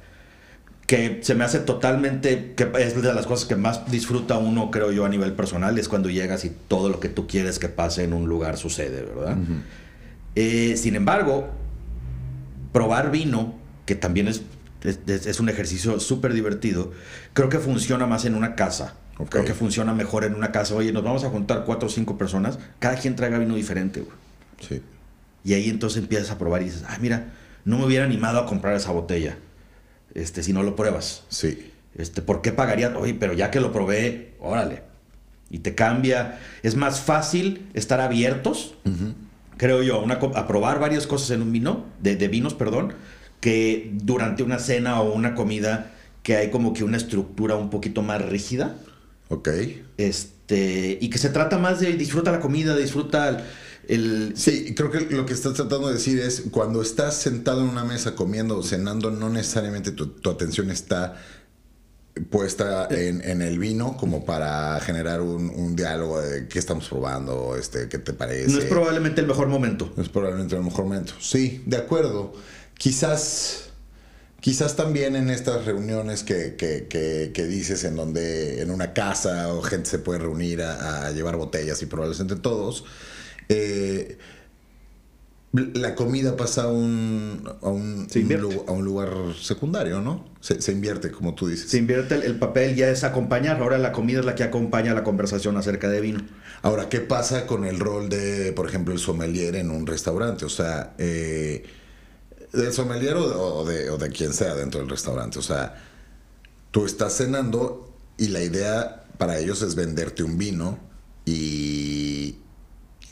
Que se me hace totalmente, que es de las cosas que más disfruta uno, creo yo, a nivel personal, es cuando llegas y todo lo que tú quieres que pase en un lugar sucede, ¿verdad? Eh, sin embargo, probar vino, que también es, es, es un ejercicio súper divertido, creo que funciona más en una casa. Creo que funciona mejor en una casa. Oye, nos vamos a juntar cuatro o cinco personas, cada quien traiga vino diferente, güey. Sí. Y ahí entonces empiezas a probar y dices, ah, mira, no me hubiera animado a comprar esa botella. Este, si no lo pruebas. Sí. Este, ¿por qué pagaría? Oye, pero ya que lo probé, órale. Y te cambia. Es más fácil estar abiertos, creo yo, a, una a probar varias cosas en un vino, de, de vinos, perdón, que durante una cena o una comida que hay como que una estructura un poquito más rígida. Ok. Este, y que se trata más de disfruta la comida, disfruta el, el- Sí, creo que lo que estás tratando de decir es cuando estás sentado en una mesa comiendo o cenando, no necesariamente tu, tu atención está puesta en, en el vino como para generar un, un diálogo de qué estamos probando, este, qué te parece. no es probablemente el mejor momento. No es probablemente el mejor momento. Sí, de acuerdo. Quizás, quizás también en estas reuniones que, que- que- que dices en donde en una casa o gente se puede reunir a, a llevar botellas y probarlas entre todos, eh, la comida pasa a un, a un, Se a un lugar secundario, ¿no? Se, se invierte, como tú dices. Se invierte el, el papel, ya es acompañar. Ahora la comida es la que acompaña la conversación acerca de vino. Ahora, ¿qué pasa con el rol de, por ejemplo, el sommelier en un restaurante? O sea, eh, del sommelier o de, o de- quien sea dentro del restaurante. O sea, tú estás cenando y la idea para ellos es venderte un vino y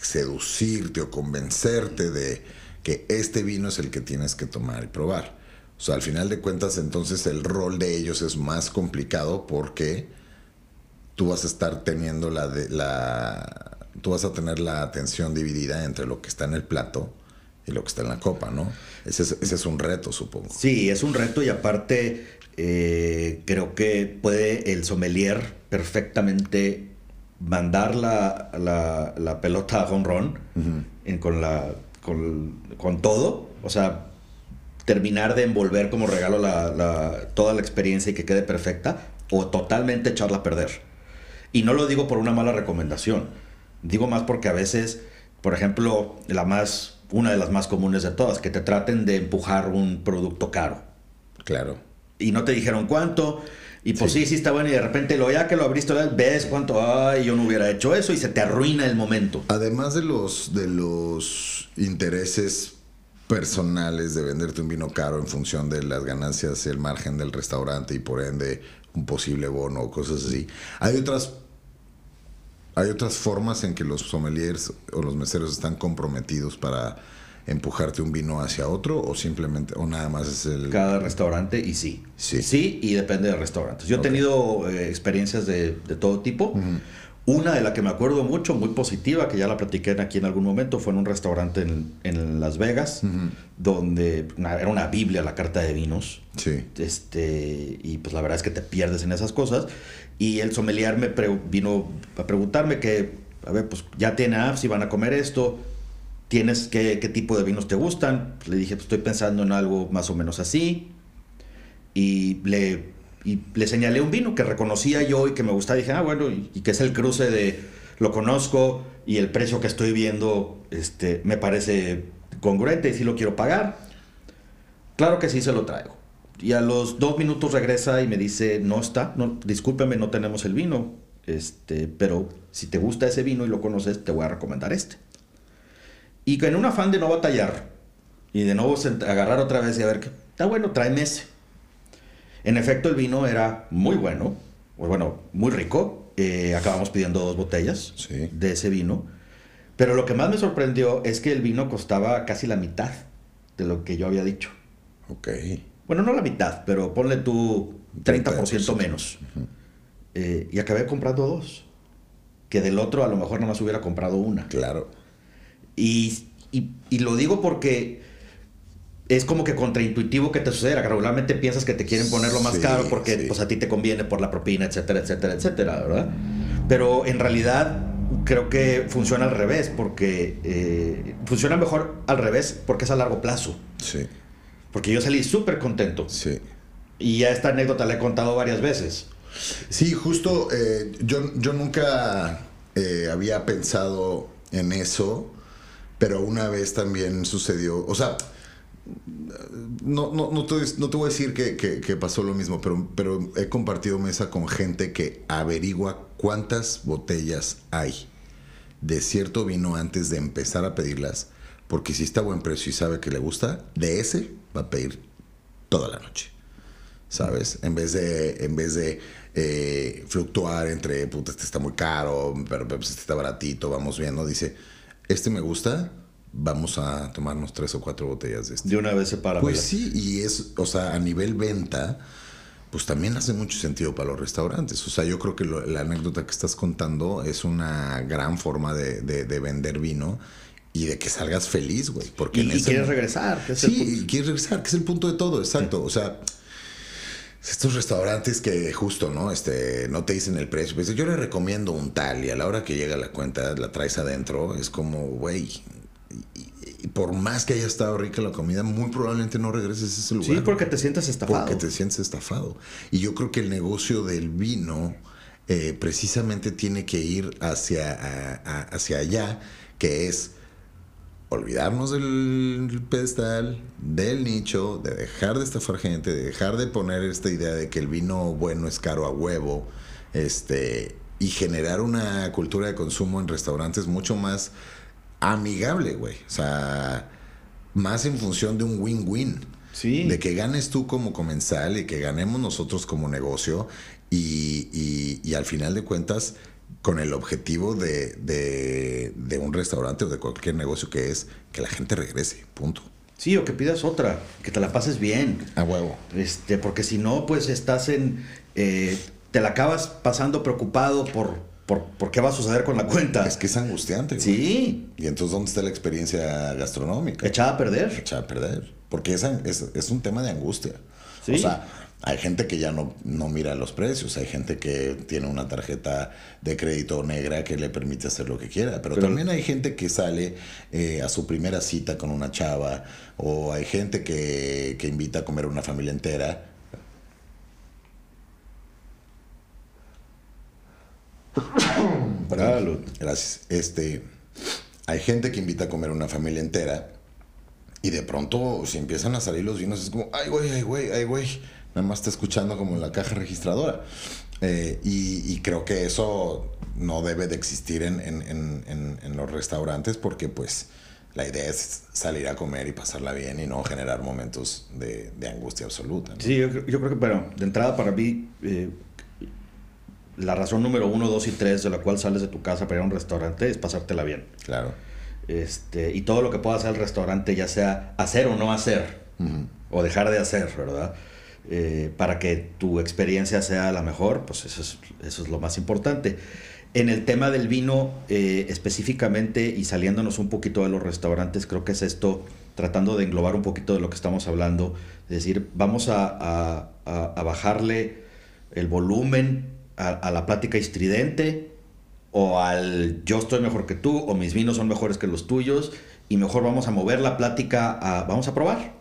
seducirte o convencerte de que este vino es el que tienes que tomar y probar. O sea, al final de cuentas, entonces el rol de ellos es más complicado porque tú vas a estar teniendo la, de, la tú vas a tener la atención dividida entre lo que está en el plato y lo que está en la copa, ¿no? Ese es, ese es un reto, supongo. Sí, es un reto y aparte eh, creo que puede el sommelier perfectamente mandar la, la, la pelota a home run en- con, la, con, con todo, o sea, terminar de envolver como regalo la, la- toda la experiencia y que quede perfecta, o totalmente echarla a perder. Y no lo digo por una mala recomendación, digo más porque a veces, por ejemplo, la más, una de las más comunes de todas, que te traten de empujar un producto caro Claro. y no te dijeron cuánto. Y pues Sí. sí, sí, está bueno. Y de repente lo ya que lo abriste, ves cuánto. Ay, yo no hubiera hecho eso. Y se te arruina el momento. Además de los, de los intereses personales de venderte un vino caro en función de las ganancias el margen del restaurante y por ende un posible bono o cosas así, hay otras hay otras formas en que los sommeliers o los meseros están comprometidos para empujarte un vino hacia otro o simplemente o nada más es el Cada restaurante y sí. Sí. Sí, y depende de restaurantes. Yo he tenido eh, experiencias de, de todo tipo. Una de la que me acuerdo mucho, muy positiva, que ya la platiqué aquí en algún momento, fue en un restaurante en, en Las Vegas, donde una- era una biblia la carta de vinos. sí Este, y pues la verdad es que te pierdes en esas cosas. Y el sommelier me vino a preguntarme que, a ver, pues ya tiene apps y van a comer esto. ¿Tienes qué, qué tipo de vinos te gustan? Pues, le dije, pues estoy pensando en algo más o menos así. Y le, y le señalé un vino que reconocía yo y que me gustaba. dije, ah, bueno, y, y que es el cruce de lo conozco y el precio que estoy viendo este, me parece congruente y sí lo quiero pagar. Claro que sí se lo traigo. Y a los dos minutos regresa y me dice, no está, no, discúlpeme, no tenemos el vino. Este, pero si te gusta ese vino y lo conoces, te voy a recomendar este. Y que en un afán de no batallar y de no agarrar otra vez y a ver qué, está bueno, tráeme ese. En efecto, el vino era muy bueno, bueno, muy rico. Eh, acabamos pidiendo dos botellas Sí. de ese vino. Pero lo que más me sorprendió es que el vino costaba casi la mitad de lo que yo había dicho. ok Bueno, no la mitad, pero ponle tú 30% 30%. menos. Eh, y acabé comprando dos. Que del otro a lo mejor nada más hubiera comprado una. claro Y, y- y lo digo porque es como que contraintuitivo que te suceda. Regularmente piensas que te quieren ponerlo más Sí, caro porque sí. pues, a ti te conviene por la propina, etcétera, etcétera, etcétera, ¿verdad? Pero en realidad creo que funciona al revés porque eh, funciona mejor al revés porque es a largo plazo. sí Porque yo salí súper contento. sí Y ya esta anécdota la he contado varias veces. Sí, justo eh, yo, yo nunca eh, había pensado en eso, pero una vez también sucedió, o sea, no, no, no, te, no te voy a decir que, que- que pasó lo mismo, pero, pero he compartido mesa con gente que averigua cuántas botellas hay de cierto vino antes de empezar a pedirlas, porque si está a buen precio y sabe que le gusta, de ese va a pedir toda la noche. ¿sabes? En vez de, en vez de eh, fluctuar entre, puta, este está muy caro, pero pues, este está baratito, vamos viendo, dice, este me gusta, vamos a tomarnos tres o cuatro botellas de este. De una vez se para. Pues sí, y es, o sea, a nivel venta, pues también hace mucho sentido para los restaurantes. O sea, yo creo que lo- la anécdota que estás contando es una gran forma de, de- de vender vino y de que salgas feliz, güey. Porque Y, en y ese quieres regresar. que es el Sí, punto. y quieres regresar, que es el punto de todo, exacto. O sea, estos restaurantes que justo, ¿no? Este, no te dicen el precio. Pues yo le recomiendo un tal y a la hora que llega la cuenta la traes adentro. Es como, güey, y, por más que haya estado rica la comida, muy probablemente no regreses a ese lugar. Sí, porque te sientes estafado. Porque te sientes estafado. Y yo creo que el negocio del vino eh, precisamente tiene que ir hacia, a- a- hacia allá, que es olvidarnos del pedestal, del nicho, de dejar de estafar gente, de dejar de poner esta idea de que el vino bueno es caro a huevo, este, y generar una cultura de consumo en restaurantes mucho más amigable, güey. O sea, más en función de un win-win. Sí. De que ganes tú como comensal y que ganemos nosotros como negocio y, y- y al final de cuentas con el objetivo de, de- de un restaurante o de cualquier negocio que es que la gente regrese, punto. Sí, o que pidas otra, que te la pases bien. A huevo. Este, porque si no, pues estás en. eh, te la acabas pasando preocupado por, ¿por, ¿por, qué va a suceder con la cuenta? Es que es angustiante. Güey. Sí. Y entonces, ¿dónde está la experiencia gastronómica? Echada a perder. Echada a perder. Porque es, es, es un tema de angustia. Sí. O sea, hay gente que ya no, no mira los precios, hay gente que tiene una tarjeta de crédito negra que le permite hacer lo que quiera, pero, también hay gente que sale eh, a su primera cita con una chava, o hay gente que, que invita a comer una familia entera. Gracias. Este, hay gente que invita a comer una familia entera y de pronto si empiezan a salir los vinos es como, ay güey, ay güey, ay güey nada más está escuchando como la caja registradora. Eh, y, creo que eso no debe de existir en, en, en, los restaurantes porque pues la idea es salir a comer y pasarla bien y no generar momentos de, de angustia absoluta. Sí, yo, yo, creo que, bueno, de entrada para mí, eh, la razón número uno, dos y tres de la cual sales de tu casa para ir a un restaurante es pasártela bien. Claro. Este, y todo lo que pueda hacer el restaurante, ya sea hacer o no hacer, o dejar de hacer, ¿verdad? Eh, para que tu experiencia sea la mejor, pues eso es, lo más importante. En el tema del vino eh, específicamente y saliéndonos un poquito de los restaurantes, creo que es esto, tratando de englobar un poquito de lo que estamos hablando, es decir, vamos a, bajarle el volumen a, la plática estridente o al yo estoy mejor que tú o mis vinos son mejores que los tuyos y mejor vamos a mover la plática a vamos a probar.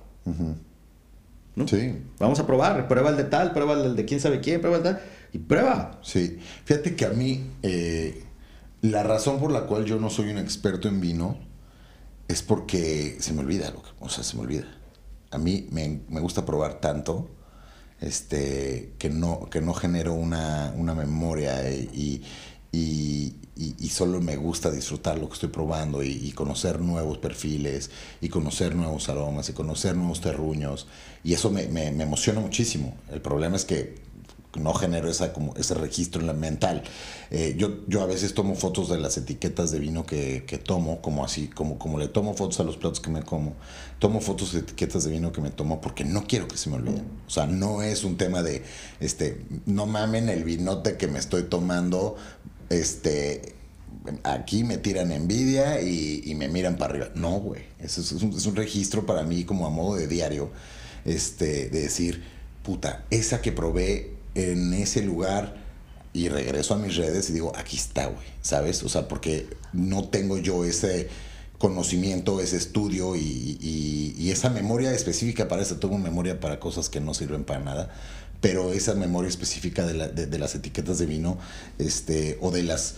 Sí. Vamos a probar, prueba el de tal, prueba el de quién sabe quién, prueba el de tal, y prueba. Sí. Fíjate que a mí, eh, la razón por la cual yo no soy un experto en vino es porque se me olvida, lo que, o sea, se me olvida. A mí me, gusta probar tanto este, que, no, que no genero una, una memoria y, y, y, solo me gusta disfrutar lo que estoy probando y, conocer nuevos perfiles y conocer nuevos aromas y conocer nuevos terruños y eso me, me, emociona muchísimo. El problema es que no genero esa, como ese registro en la mental. Eh, yo, yo a veces tomo fotos de las etiquetas de vino que, que, tomo, como así, como, como le tomo fotos a los platos que me como, tomo fotos de etiquetas de vino que me tomo porque no quiero que se me olviden. O sea, no es un tema de, este, no mamen el vinote que me estoy tomando, este, aquí me tiran envidia y, me miran para arriba. No, güey. Eso es, un, registro para mí como a modo de diario, este, de decir, puta, esa que probé en ese lugar y regreso a mis redes y digo, aquí está, güey, ¿sabes? O sea, porque no tengo yo ese conocimiento, ese estudio y, esa memoria específica para eso. Tengo memoria para cosas que no sirven para nada pero esa memoria específica de, las etiquetas de vino este, o de las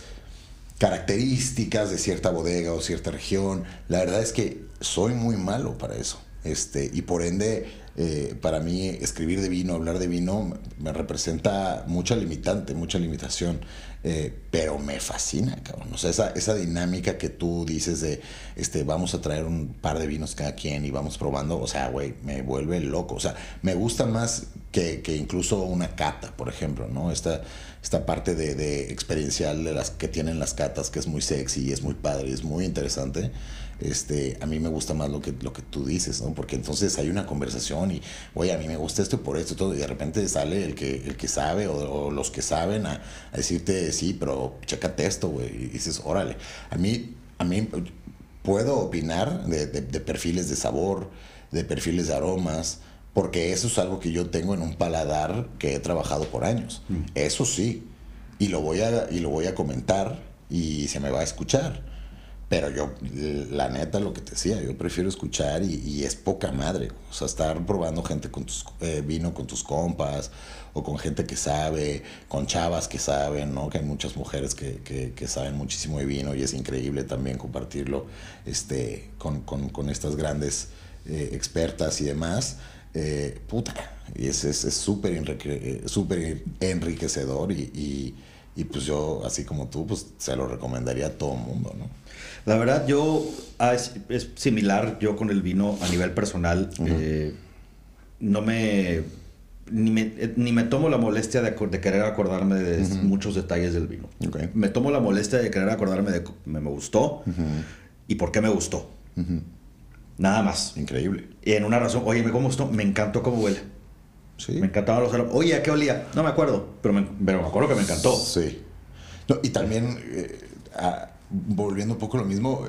características de cierta bodega o cierta región, la verdad es que soy muy malo para eso. Este, y por ende, eh, para mí escribir de vino, hablar de vino, me representa mucha limitante, mucha limitación. Eh, pero me fascina, cabrón. O sea, esa, esa dinámica que tú dices de, este, vamos a traer un par de vinos cada quien y vamos probando, o sea, güey, me vuelve loco. O sea, me gusta más que, que incluso una cata, por ejemplo, ¿no? Esta, esta parte de, de, experiencial de las que tienen las catas, que es muy sexy y es muy padre y es muy interesante este, a mí me gusta más lo que, lo que tú dices, ¿no? Porque entonces hay una conversación y, oye, a mí me gusta esto por esto y todo, y de repente sale el que, el que sabe o, los que saben a, decirte, sí, pero chécate esto, güey, y dices, órale, a mí, a mí puedo opinar de, perfiles de sabor, de perfiles de aromas, porque eso es algo que yo tengo en un paladar que he trabajado por años. Mm. Eso sí, y lo voy a, y lo voy a comentar y se me va a escuchar pero yo, la neta, lo que te decía, yo prefiero escuchar y, es poca madre. O sea, estar probando gente con tus, eh, vino con tus compas o con gente que sabe, con chavas que saben, ¿no? Que hay muchas mujeres que, que, saben muchísimo de vino y es increíble también compartirlo este, con, con, con estas grandes eh, expertas y demás. Eh, puta, y es súper es, súper enriquecedor y, y, y pues yo, así como tú, pues se lo recomendaría a todo el mundo, ¿no? La verdad, yo ah, es, similar yo con el vino a nivel personal. Eh, no me ni, me ni, me. tomo la molestia de, de querer acordarme de muchos detalles del vino. Me tomo la molestia de querer acordarme de me, me gustó y por qué me gustó. Nada más. Increíble. Y en una razón, oye, ¿cómo gustó? Me encantó cómo huele. Sí. Me encantaban los aromas. Oye, ¿a qué olía? No me acuerdo, pero me, pero me acuerdo que me encantó. Sí. No, y también, eh, a- volviendo un poco lo mismo,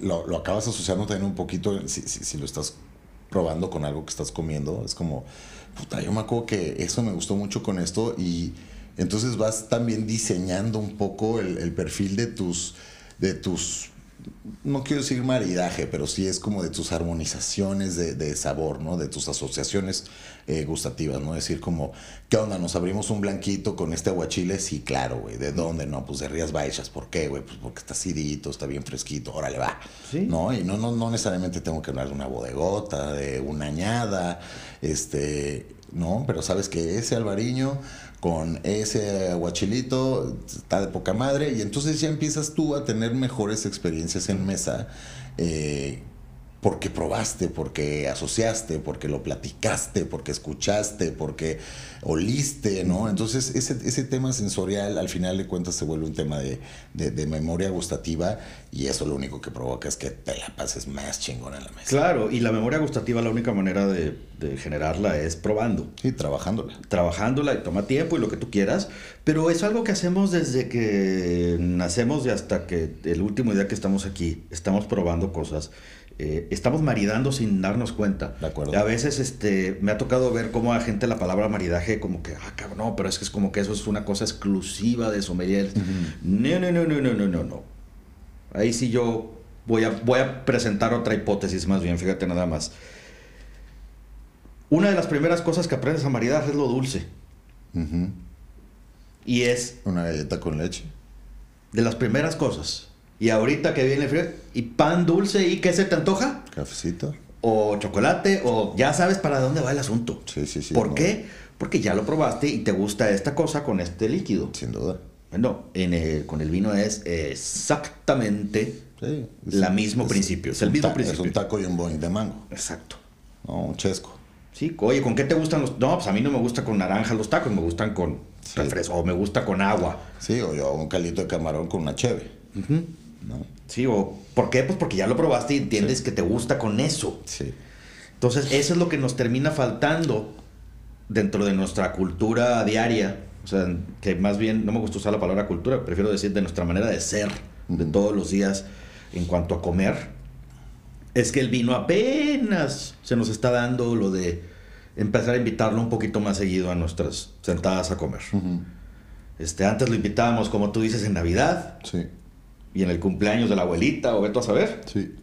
lo, lo acabas asociando también un poquito, si, si- si lo estás probando con algo que estás comiendo, es como, puta, yo me acuerdo que eso me gustó mucho con esto y entonces vas también diseñando un poco el, el perfil de tus, de tus, no quiero decir maridaje, pero sí es como de tus armonizaciones de, de sabor, ¿no? De tus asociaciones eh, gustativas, ¿no? Decir como, ¿qué onda? ¿Nos abrimos un blanquito con este aguachile? Sí, claro, güey. ¿De dónde? No, pues de Rías Baixas. ¿Por qué, güey? Pues porque está acidito, está bien fresquito. Órale, va. Sí. ¿No? Y no, no, no necesariamente tengo que hablar de una bodegota, de una añada, este, no, pero sabes que ese albariño con ese aguachilito está de poca madre y entonces ya empiezas tú a tener mejores experiencias en mesa eh, porque probaste, porque asociaste, porque lo platicaste, porque escuchaste, porque oliste, ¿no? Entonces ese, ese tema sensorial al final de cuentas se vuelve un tema de, de- de memoria gustativa y eso lo único que provoca es que te la pases más chingón en la mesa. Claro, y la memoria gustativa la única manera de, de generarla es probando. Sí, trabajándola. trabajándola y toma tiempo y lo que tú quieras, pero es algo que hacemos desde que nacemos y hasta que el último día que estamos aquí, estamos probando cosas, eh, estamos maridando sin darnos cuenta. De acuerdo. A veces este, me ha tocado ver cómo a gente la palabra maridaje como que, ah, cabrón, no, pero es que es como que eso es una cosa exclusiva de sommelier. No, no, no, no, no, no, no, no. Ahí sí yo voy a, voy a presentar otra hipótesis más bien, fíjate nada más. Una de las primeras cosas que aprendes a maridar es lo dulce. Y es Una galleta con leche. de las primeras cosas. Y ahorita que viene el frío, ¿y pan dulce y qué se te antoja? Cafecito. O chocolate, o ya sabes para dónde va el asunto. Sí, sí, sí. ¿Por no, qué? Porque ya lo probaste y te gusta esta cosa con este líquido. Sin duda. Bueno, en el- con el vino es exactamente Sí. la mismo principio, es el mismo ta- principio. Es un taco y un boing de mango. Exacto. No, un chesco. Sí, oye, ¿con qué te gustan los...? No, pues a mí no me gusta con naranja los tacos, me gustan con Sí. refresco, o me gusta con agua. Sí, o yo un caldito de camarón con una cheve. ¿No? Sí, o ¿por qué? Pues porque ya lo probaste y entiendes que te gusta con eso. Sí. Entonces, eso es lo que nos termina faltando dentro de nuestra cultura diaria. O sea, que más bien, no me gusta usar la palabra cultura, prefiero decir de nuestra manera de ser, de todos los días en cuanto a comer. Es que el vino apenas se nos está dando lo de empezar a invitarlo un poquito más seguido a nuestras sentadas a comer. Este, antes lo invitábamos, como tú dices, en Navidad Sí. Y en el cumpleaños de la abuelita o veto a saber. Sí.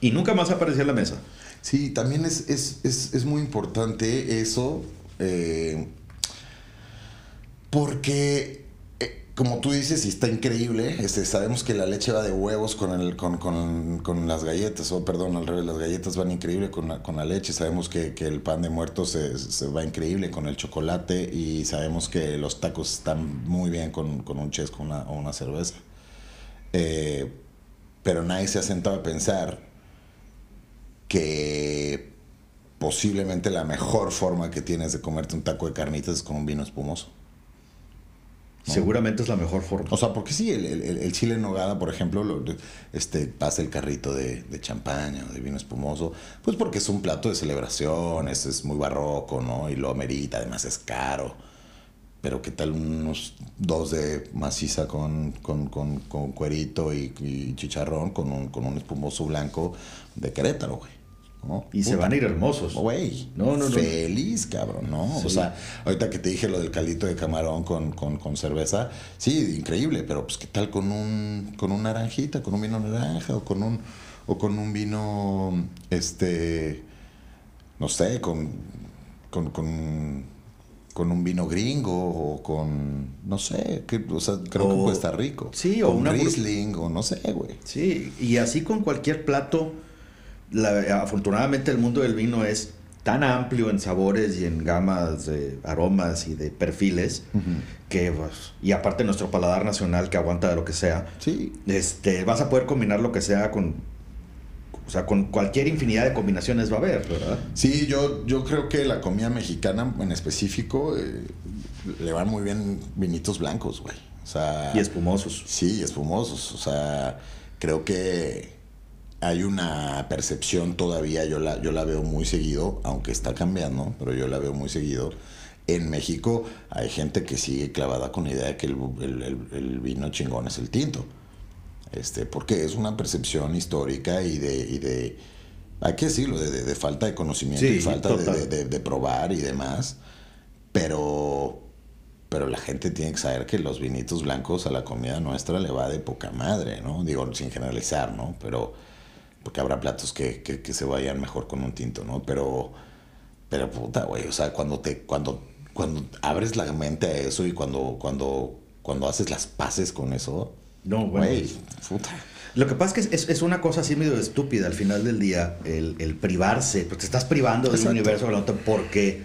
Y nunca más aparecía en la mesa. Sí, también es, es, es, es muy importante eso, eh, porque, eh, como tú dices, y está increíble, este, sabemos que la leche va de huevos con, el, con, con, con las galletas, o perdón, al revés, las galletas van increíble con la, con la leche, sabemos que, que el pan de muertos se, se va increíble con el chocolate y sabemos que los tacos están muy bien con, con un chesco una- o una cerveza. Eh, pero nadie se ha sentado a pensar que posiblemente la mejor forma que tienes de comerte un taco de carnitas es con un vino espumoso. No. Seguramente es la mejor forma. O sea, porque sí, el, el- el chile en nogada, por ejemplo, lo- este, pasa el carrito de, de champaña o de vino espumoso, pues porque es un plato de celebración, es, es muy barroco, ¿no? Y lo amerita, además es caro. Pero qué tal unos dos de maciza con, con, con- con cuerito y, y chicharrón con un, con un espumoso blanco de Querétaro, güey. ¿no? Y se van a ir hermosos. Güey, No, no, no. feliz, cabrón, ¿no? O sea, ahorita que te dije lo del caldito de camarón con, con, con cerveza, sí, increíble, pero pues qué tal con un, con un naranjita, con un vino naranja o con un, o con un vino, este, no sé, con, con, con, con un vino gringo o con, no sé, que, o sea, creo que O- puede estar rico. sí, o bru- Riesling o no sé, güey. Sí, y así con cualquier plato, la- afortunadamente el mundo del vino es tan amplio en sabores y en gamas de aromas y de perfiles que, pues, y aparte nuestro paladar nacional que aguanta de lo que sea, Sí, este, vas a poder combinar lo que sea con, o sea, con cualquier infinidad de combinaciones va a haber, ¿verdad? Sí, yo, yo creo que la comida mexicana en específico eh, le van muy bien vinitos blancos, güey. O sea, Y espumosos. sí, espumosos. O sea, creo que hay una percepción todavía, yo la, yo la veo muy seguido, aunque está cambiando, pero yo la veo muy seguido, en México hay gente que sigue clavada con la idea de que el, el- el- el vino chingón es el tinto. Este, porque es una percepción histórica y de, y de hay que decirlo, de, de- de falta de conocimiento Sí, y falta de, de probar y demás. Pero, pero la gente tiene que saber que los vinitos blancos a la comida nuestra le va de poca madre, ¿no? Digo, sin generalizar, ¿no? Pero, porque habrá platos que, que, que se vayan mejor con un tinto, ¿no? Pero, pero puta, güey, o sea, cuando te, cuando, cuando abres la mente a eso y cuando, cuando, cuando haces las paces con eso, No, güey, puta. Lo que pasa es que es, es una cosa así medio estúpida al final del día, el, el privarse, porque te estás privando del universo porque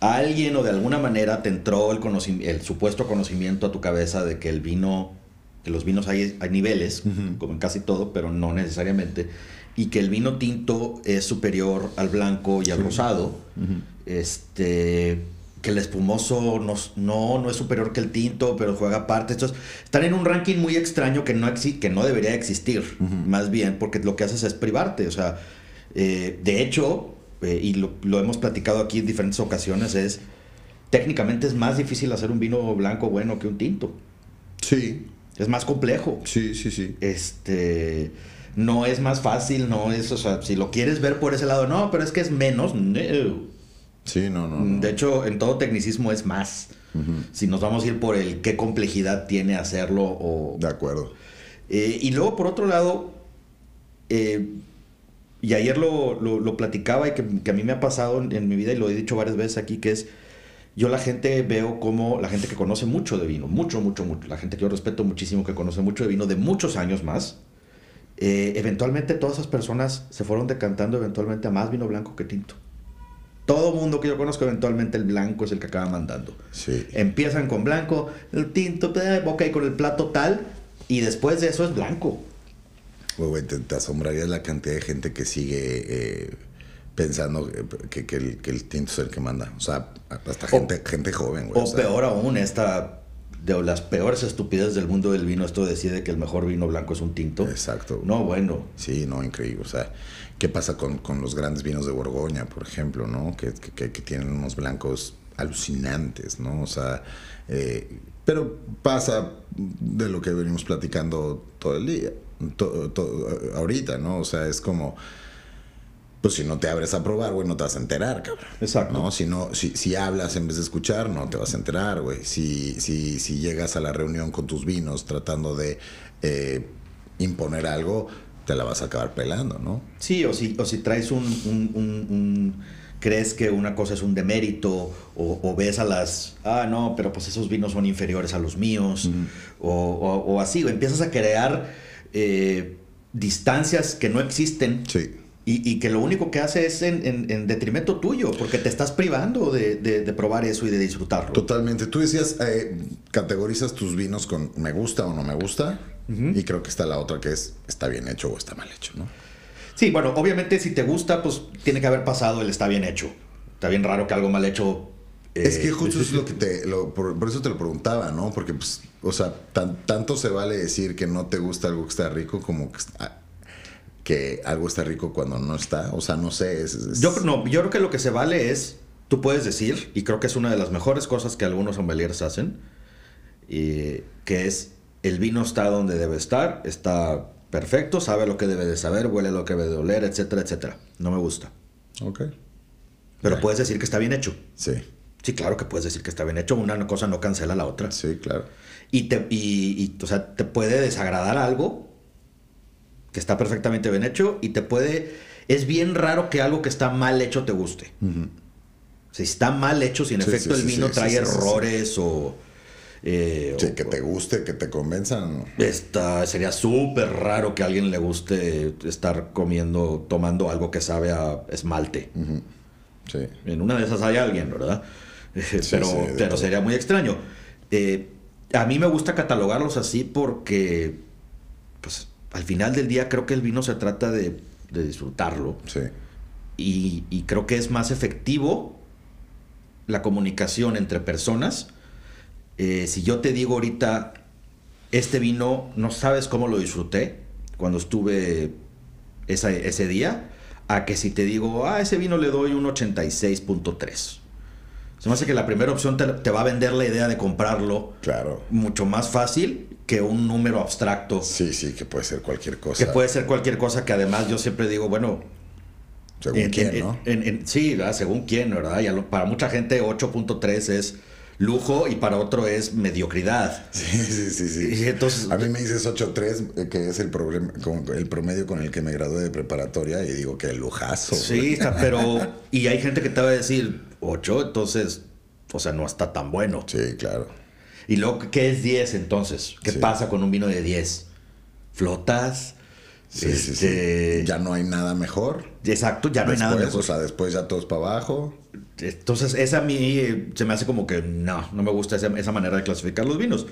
alguien o de alguna manera te entró el, el supuesto conocimiento a tu cabeza de que el vino, que los vinos hay, hay niveles, como en casi todo, pero no necesariamente, y que el vino tinto es superior al blanco y al rosado, este que el espumoso no, no, no es superior que el tinto, pero juega aparte. Estos están en un ranking muy extraño que no, exi- que no debería existir, más bien, porque lo que haces es privarte. O sea, eh, de hecho, eh, y lo, lo hemos platicado aquí en diferentes ocasiones, es técnicamente es más difícil hacer un vino blanco bueno que un tinto. Sí, Es más complejo. sí, sí, sí. Este no es más fácil, no es, o sea, si lo quieres ver por ese lado, no, pero es que es menos. no. Sí, no, no. no. De hecho, en todo tecnicismo es más. Si nos vamos a ir por el qué complejidad tiene hacerlo o... De acuerdo. Eh, y luego, por otro lado, eh, y ayer lo, lo- lo platicaba y que, que a mí me ha pasado en, en mi vida y lo he dicho varias veces aquí, que es, yo la gente veo como la gente que conoce mucho de vino, mucho, mucho, mucho, la gente que yo respeto muchísimo, que conoce mucho de vino de muchos años más, eh, eventualmente todas esas personas se fueron decantando eventualmente a más vino blanco que tinto. Todo mundo que yo conozco, eventualmente el blanco es el que acaba mandando. Sí. Empiezan con blanco, el tinto, eh, ok, con el plato tal, y después de eso es blanco. Güey, güey, te, te asombraría la cantidad de gente que sigue eh, pensando que, que el, que el tinto es el que manda. O sea, hasta gente, gente joven, güey. O peor aún, esta de las peores estupideces del mundo del vino, esto decide que el mejor vino blanco es un tinto. Exacto. No, bueno. Sí, no, increíble. O sea, ¿qué pasa con, con los grandes vinos de Borgoña, por ejemplo, no? Que, que- tienen unos blancos alucinantes, ¿no? O sea, eh, pero pasa de lo que venimos platicando todo el día, to- to- ahorita, ¿no? O sea, es como, pues si no te abres a probar, güey, no te vas a enterar, cabrón. Exacto. ¿no? Si, no si, si hablas en vez de escuchar, no te vas a enterar, güey. Si, si, si llegas a la reunión con tus vinos tratando de eh, imponer algo, te la vas a acabar pelando, ¿no? Sí, o si, o si traes un, un- un- un- crees que una cosa es un demérito, o, o ves a las, ah, no, pero pues esos vinos son inferiores a los míos, o, o- o así, o empiezas a crear eh, distancias que no existen. Sí. Y, y que lo único que hace es en, en- en detrimento tuyo, porque te estás privando de, de- de probar eso y de disfrutarlo. Totalmente. Tú decías, eh, categorizas tus vinos con me gusta o no me gusta. Y creo que está la otra que es está bien hecho o está mal hecho, ¿no? Sí, bueno, obviamente si te gusta, pues tiene que haber pasado el está bien hecho. Está bien raro que algo mal hecho. eh, es que justo es lo que te. lo- por, por eso te lo preguntaba, ¿no? Porque, pues, o sea, tan- tanto se vale decir que no te gusta algo que está rico como que, está- que algo está rico cuando no está. O sea, no sé. es- es- Yo, no, yo creo que lo que se vale es, tú puedes decir, y creo que es una de las mejores cosas que algunos sommeliers hacen, y que es, el vino está donde debe estar, está perfecto, sabe lo que debe de saber, huele lo que debe de oler, etcétera, etcétera. No me gusta. Ok. Pero puedes decir que está bien hecho. Sí, Sí, claro que puedes decir que está bien hecho. Una cosa no cancela la otra. sí, claro. Y te, y, y, o sea, te puede desagradar algo que está perfectamente bien hecho y te puede... Es bien raro que algo que está mal hecho te guste. Si está mal hecho, si en Sí, efecto sí, el vino sí, trae errores o... eh, Sí, que te guste, que te convenzan. Está, sería súper raro que a alguien le guste estar comiendo, tomando algo que sabe a esmalte. Sí. En una de esas hay alguien, ¿verdad? pero sí, de pero todo. sería muy extraño. Eh, a mí me gusta catalogarlos así porque, pues, al final del día creo que el vino se trata de, de disfrutarlo. Sí. Y, y creo que es más efectivo la comunicación entre personas. Eh, si yo te digo ahorita, este vino, no sabes cómo lo disfruté cuando estuve esa- ese día, a que si te digo, ah, ese vino le doy un 86.3. Se me hace que la primera opción te, te va a vender la idea de comprarlo Claro. mucho más fácil que un número abstracto. Sí, sí, que puede ser cualquier cosa. Que puede ser cualquier cosa que además yo siempre digo, bueno, Según en- quién, en- ¿no? en- sí, ¿verdad? según quién, ¿verdad? Y lo- para mucha gente 8.3 es lujo y para otro es mediocridad. Sí, sí, sí, sí. Y entonces- a mí me dices 8.3, eh, que es el, el promedio con el que me gradué de preparatoria, y digo que lujazo. Sí, está, pero... Y hay gente que te va a decir 8, entonces, o sea, no está tan bueno. Sí, claro. Y luego, ¿qué es 10 entonces? ¿Qué Sí. pasa con un vino de 10? ¿Flotas? Sí, sí, sí. Este, Ya no hay nada mejor. Exacto, ya no hay nada mejor. O sea, después ya todos para abajo. Entonces, esa a mí eh, se me hace como que no, no me gusta esa, esa manera de clasificar los vinos.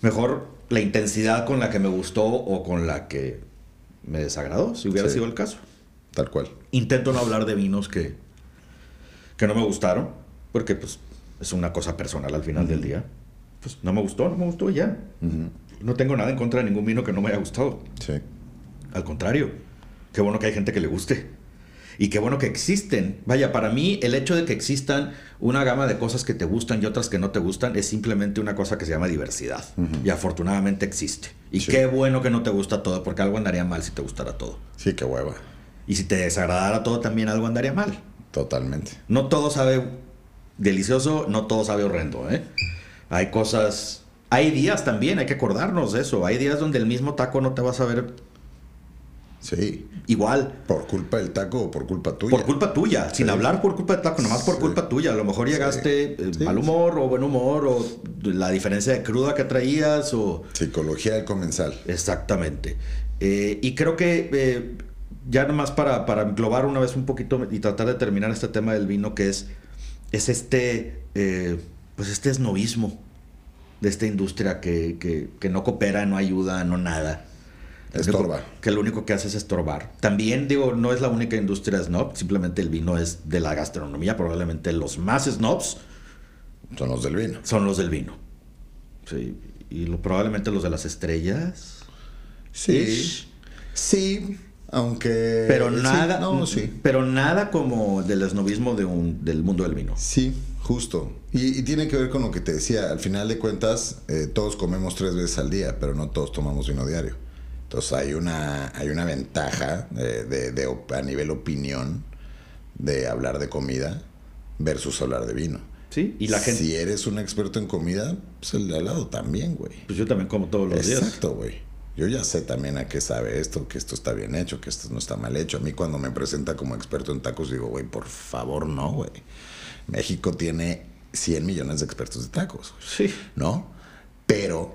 Mejor la intensidad con la que me gustó o con la que me desagradó, si hubiera Sí. sido el caso. Tal cual. Intento no hablar de vinos que, que no me gustaron, porque pues es una cosa personal al final del día. Pues no me gustó, no me gustó y ya. No tengo nada en contra de ningún vino que no me haya gustado. Sí. Al contrario, qué bueno que hay gente que le guste. Y qué bueno que existen. Vaya, para mí el hecho de que existan una gama de cosas que te gustan y otras que no te gustan es simplemente una cosa que se llama diversidad. Y afortunadamente existe. Y Sí. qué bueno que no te gusta todo, porque algo andaría mal si te gustara todo. Sí, qué hueva. Y si te desagradara todo, también algo andaría mal. Totalmente. No todo sabe delicioso, no todo sabe horrendo. ¿eh? Hay cosas... Hay días también, hay que acordarnos de eso. Hay días donde el mismo taco no te va a saber Sí. igual. ¿Por culpa del taco o por culpa tuya? Por culpa tuya, sin Sí. hablar por culpa de taco, nomás por Sí. culpa tuya. A lo mejor llegaste eh, mal humor o buen humor o la diferencia de cruda que traías o... Psicología del comensal. Exactamente. Eh, y creo que eh, ya nomás para, para englobar una vez un poquito y tratar de terminar este tema del vino que es, es este, eh, pues este esnovismo de esta industria que, que- que no coopera, no ayuda, no nada. Estorba. Que lo único que hace es estorbar. También digo, no es la única industria snob, simplemente el vino es de la gastronomía. Probablemente los más snobs Son los del vino. son los del vino. Sí, y lo- probablemente los de las estrellas. Sí. Sí. Aunque. Pero sí, nada, No, sí. pero nada como del esnovismo de un, del mundo del vino. Sí, justo. Y, y tiene que ver con lo que te decía. Al final de cuentas, eh, todos comemos tres veces al día, pero no todos tomamos vino diario. Entonces hay una, hay una ventaja de, a nivel opinión de hablar de comida versus hablar de vino. Sí, y la gente. Si eres un experto en comida, pues el de al lado también, güey. Pues yo también como todos los días. Exacto, güey. Yo ya sé también a qué sabe esto, que esto está bien hecho, que esto no está mal hecho. A mí cuando me presenta como experto en tacos digo, güey, por favor, no, güey. México tiene 100 millones de expertos de tacos, Sí. ¿no? Pero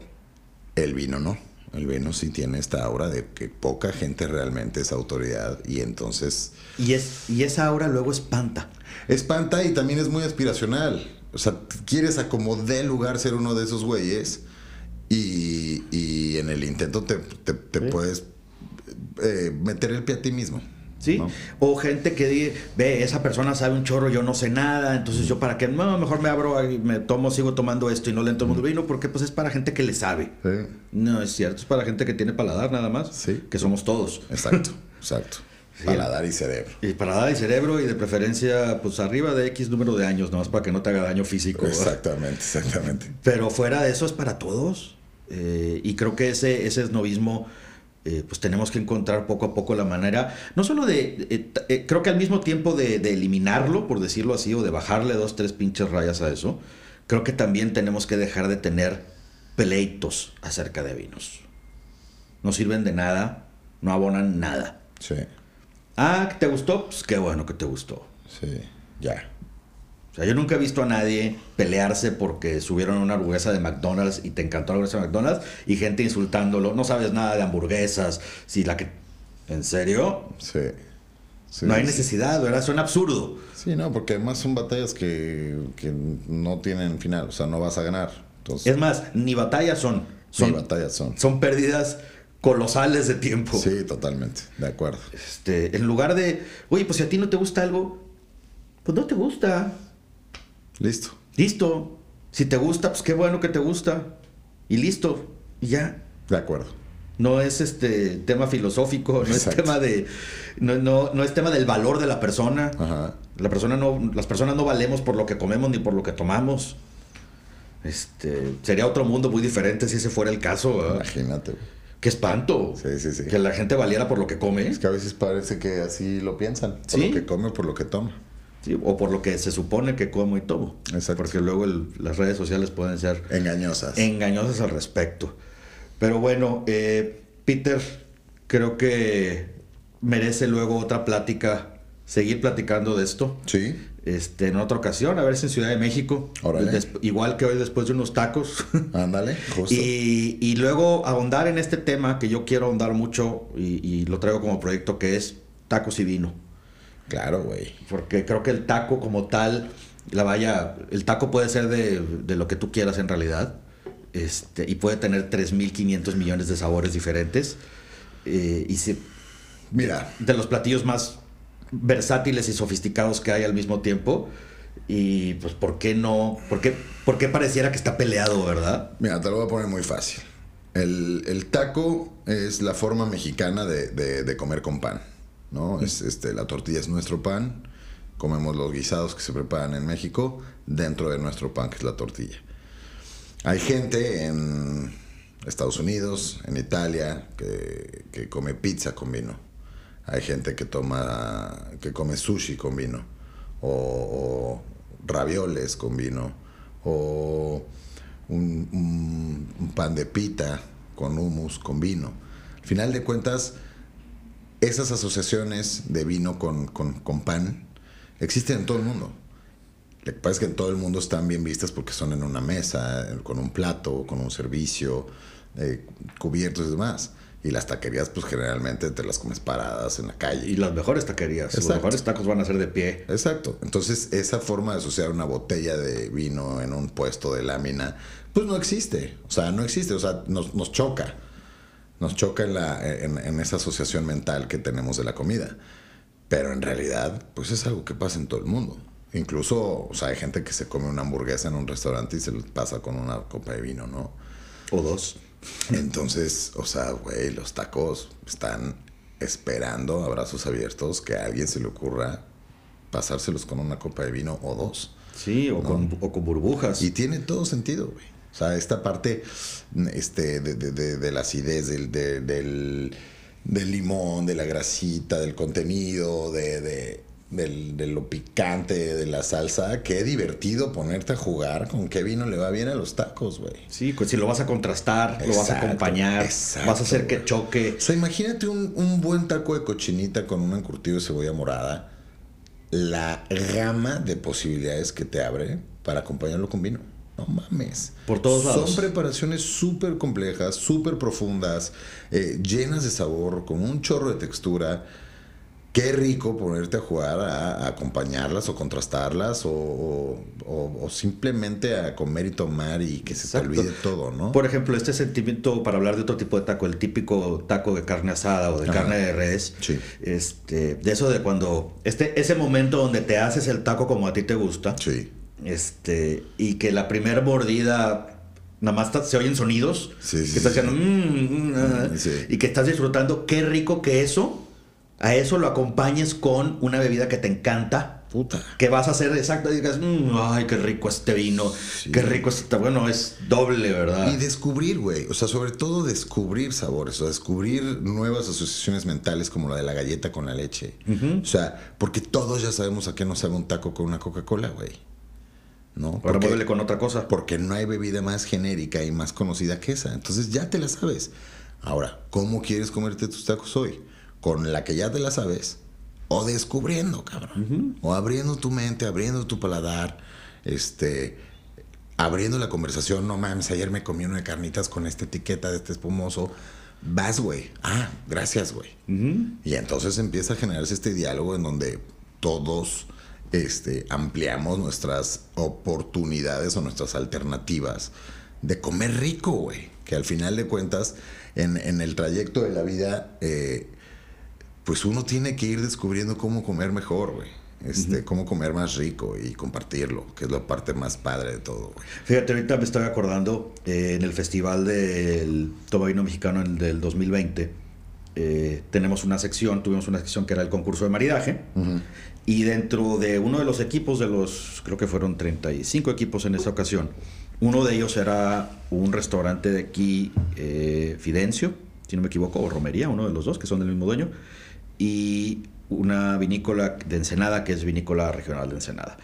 el vino no. El vino sí tiene esta aura de que poca gente realmente es autoridad y entonces Y, es, y esa aura luego espanta. espanta y también es muy aspiracional. O sea, quieres a como dé lugar ser uno de esos güeyes y, y en el intento te, te- te Sí. puedes eh, meter el pie a ti mismo. ¿Sí? ¿no? O gente que dice, ve, esa persona sabe un chorro, yo no sé nada, entonces yo para qué, no, mejor me abro y me tomo, sigo tomando esto y no le entro el mundo vino, porque pues es para gente que le sabe. Sí. No, es cierto, es para gente que tiene paladar nada más, Sí. que somos todos. Exacto, exacto. Sí. Paladar y cerebro. Y paladar y cerebro y de preferencia pues arriba de X número de años, nomás para que no te haga daño físico. Exactamente, exactamente. Pero fuera de eso es para todos. Eh, y creo que ese, ese esnovismo, eh, pues tenemos que encontrar poco a poco la manera, no solo de, eh, eh, creo que al mismo tiempo de, de eliminarlo, por decirlo así, o de bajarle dos, tres pinches rayas a eso, creo que también tenemos que dejar de tener pleitos acerca de vinos. No sirven de nada, no abonan nada. Sí, Ah, ¿que ¿te gustó? Pues qué bueno que te gustó. sí, ya. O sea, yo nunca he visto a nadie pelearse porque subieron una hamburguesa de McDonald's y te encantó la hamburguesa de McDonald's y gente insultándolo. No sabes nada de hamburguesas. Si la que. ¿En serio? Sí. Sí, no hay necesidad, ¿verdad? Suena absurdo. Sí, no, porque además son batallas que, que no tienen final, o sea, no vas a ganar. Entonces, Es más, ni batallas son. Son, ni batallas son. son pérdidas colosales de tiempo. Sí, totalmente, de acuerdo. Este, en lugar de, oye, pues si a ti no te gusta algo, pues no te gusta. Listo. Listo. Si te gusta, pues qué bueno que te gusta. Y listo. Y ya. De acuerdo. No es este tema filosófico, no es tema de. No, no, no, es tema del valor de la persona. La persona no, las personas no valemos por lo que comemos ni por lo que tomamos. Este, sería otro mundo muy diferente si ese fuera el caso. Imagínate. Qué espanto. Sí, sí, sí. Que la gente valiera por lo que come. Es que a veces parece que así lo piensan. Por lo que come o por lo que toma. Sí, o por lo que se supone que como y tomo. Exacto. Porque luego las redes sociales pueden ser... Engañosas. Engañosas al respecto. Pero bueno, eh, Peter, creo que merece luego otra plática, seguir platicando de esto. Sí. Este, en otra ocasión, a ver si en Ciudad de México. igual que hoy después de unos tacos. Ándale, justo. Y, y, luego ahondar en este tema que yo quiero ahondar mucho y, y lo traigo como proyecto que es tacos y vino. Claro, güey. Porque creo que el taco como tal, la vaya, el taco puede ser de, de lo que tú quieras en realidad. Este, y puede tener 3.500 millones de sabores diferentes. Eh, y si, Mira. De los platillos más versátiles y sofisticados que hay al mismo tiempo. Y pues, ¿por qué no? ¿Por qué, por qué pareciera que está peleado, verdad? Mira, te lo voy a poner muy fácil. El, taco es la forma mexicana de, comer con pan. ¿No? Es, este, la tortilla es nuestro pan. Comemos los guisados que se preparan en México dentro de nuestro pan, que es la tortilla. Hay gente en Estados Unidos, en Italia, que, que come pizza con vino hay gente que toma, que come sushi con vino, o, ravioles con vino, o un, pan de pita con hummus, con vino. Al final de cuentas, esas asociaciones de vino con, pan existen en todo el mundo. Lo que pasa es que en todo el mundo están bien vistas porque son en una mesa, con un plato, con un servicio, eh, cubiertos y demás. Y las taquerías, pues generalmente te las comes paradas en la calle. Y las mejores taquerías, los mejores tacos van a ser de pie. Exacto. Entonces, esa forma de asociar una botella de vino en un puesto de lámina, pues no existe. O sea, no existe. O sea, nos, nos choca. Nos choca en, la, en, esa asociación mental que tenemos de la comida. Pero en realidad, pues es algo que pasa en todo el mundo. Incluso, o sea, hay gente que se come una hamburguesa en un restaurante y se pasa con una copa de vino, ¿no? O dos. Entonces, o sea, güey, los tacos están esperando a brazos abiertos que a alguien se le ocurra pasárselos con una copa de vino o dos. Sí, o, con, burbujas. Y tiene todo sentido, güey. O sea, esta parte este, de, de, de, la acidez del, del, del, limón, de la grasita, del contenido, de lo picante de la salsa, qué divertido ponerte a jugar con qué vino le va bien a los tacos, güey. Sí, pues si lo vas a contrastar, lo vas a acompañar, vas a hacer que choque. O sea, imagínate un, un, buen taco de cochinita con un encurtido de cebolla morada. La gama de posibilidades que te abre para acompañarlo con vino. No mames. Por todos lados. Son preparaciones súper complejas, súper profundas, eh, llenas de sabor, con un chorro de textura qué rico ponerte a jugar a, acompañarlas o contrastarlas o, simplemente a comer y tomar y que se te olvide todo, ¿no? Por ejemplo, este sentimiento, para hablar de otro tipo de taco, el típico taco de carne asada o de carne de res, este, de eso de cuando, este, ese momento donde te haces el taco como a ti te gusta, sí. Este, y que la primera mordida nada más se oyen sonidos, que estás haciendo, mm, mm, ah", y que estás disfrutando, qué rico que eso a eso lo acompañes con una bebida que te encanta. Puta. Que vas a hacer exacto y digas, mm, ay, qué rico este vino, qué rico este. Bueno, es doble, ¿verdad? Y descubrir, güey. O sea, sobre todo descubrir sabores, o descubrir nuevas asociaciones mentales como la de la galleta con la leche. O sea, porque todos ya sabemos a qué nos sabe un taco con una Coca-Cola, güey. ¿No? Ahora muévele con otra cosa. Porque no hay bebida más genérica y más conocida que esa. Entonces ya te la sabes. Ahora, ¿cómo quieres comerte tus tacos hoy? con la que ya te la sabes, o descubriendo, cabrón. O abriendo tu mente, abriendo tu paladar, este, abriendo la conversación. No mames, ayer me comí una de carnitas con esta etiqueta de este espumoso. Vas, güey. Ah, gracias, güey. Y entonces empieza a generarse este diálogo en donde todos este, ampliamos nuestras oportunidades o nuestras alternativas de comer rico, güey. Que al final de cuentas, en, en el trayecto de la vida, eh, pues uno tiene que ir descubriendo cómo comer mejor, güey. Este, cómo comer más rico y compartirlo, que es la parte más padre de todo, güey. Fíjate, ahorita me estoy acordando eh, en el festival del Toma Vino Mexicano en- del 2020. Eh, tenemos una sección, tuvimos una sección que era el concurso de maridaje. Y dentro de uno de los equipos, de los, creo que fueron 35 equipos en esta ocasión, uno de ellos era un restaurante de aquí, eh, Fidencio, si no me equivoco, o Romería, uno de los dos, que son del mismo dueño, y una vinícola de Ensenada, que es vinícola regional de Ensenada.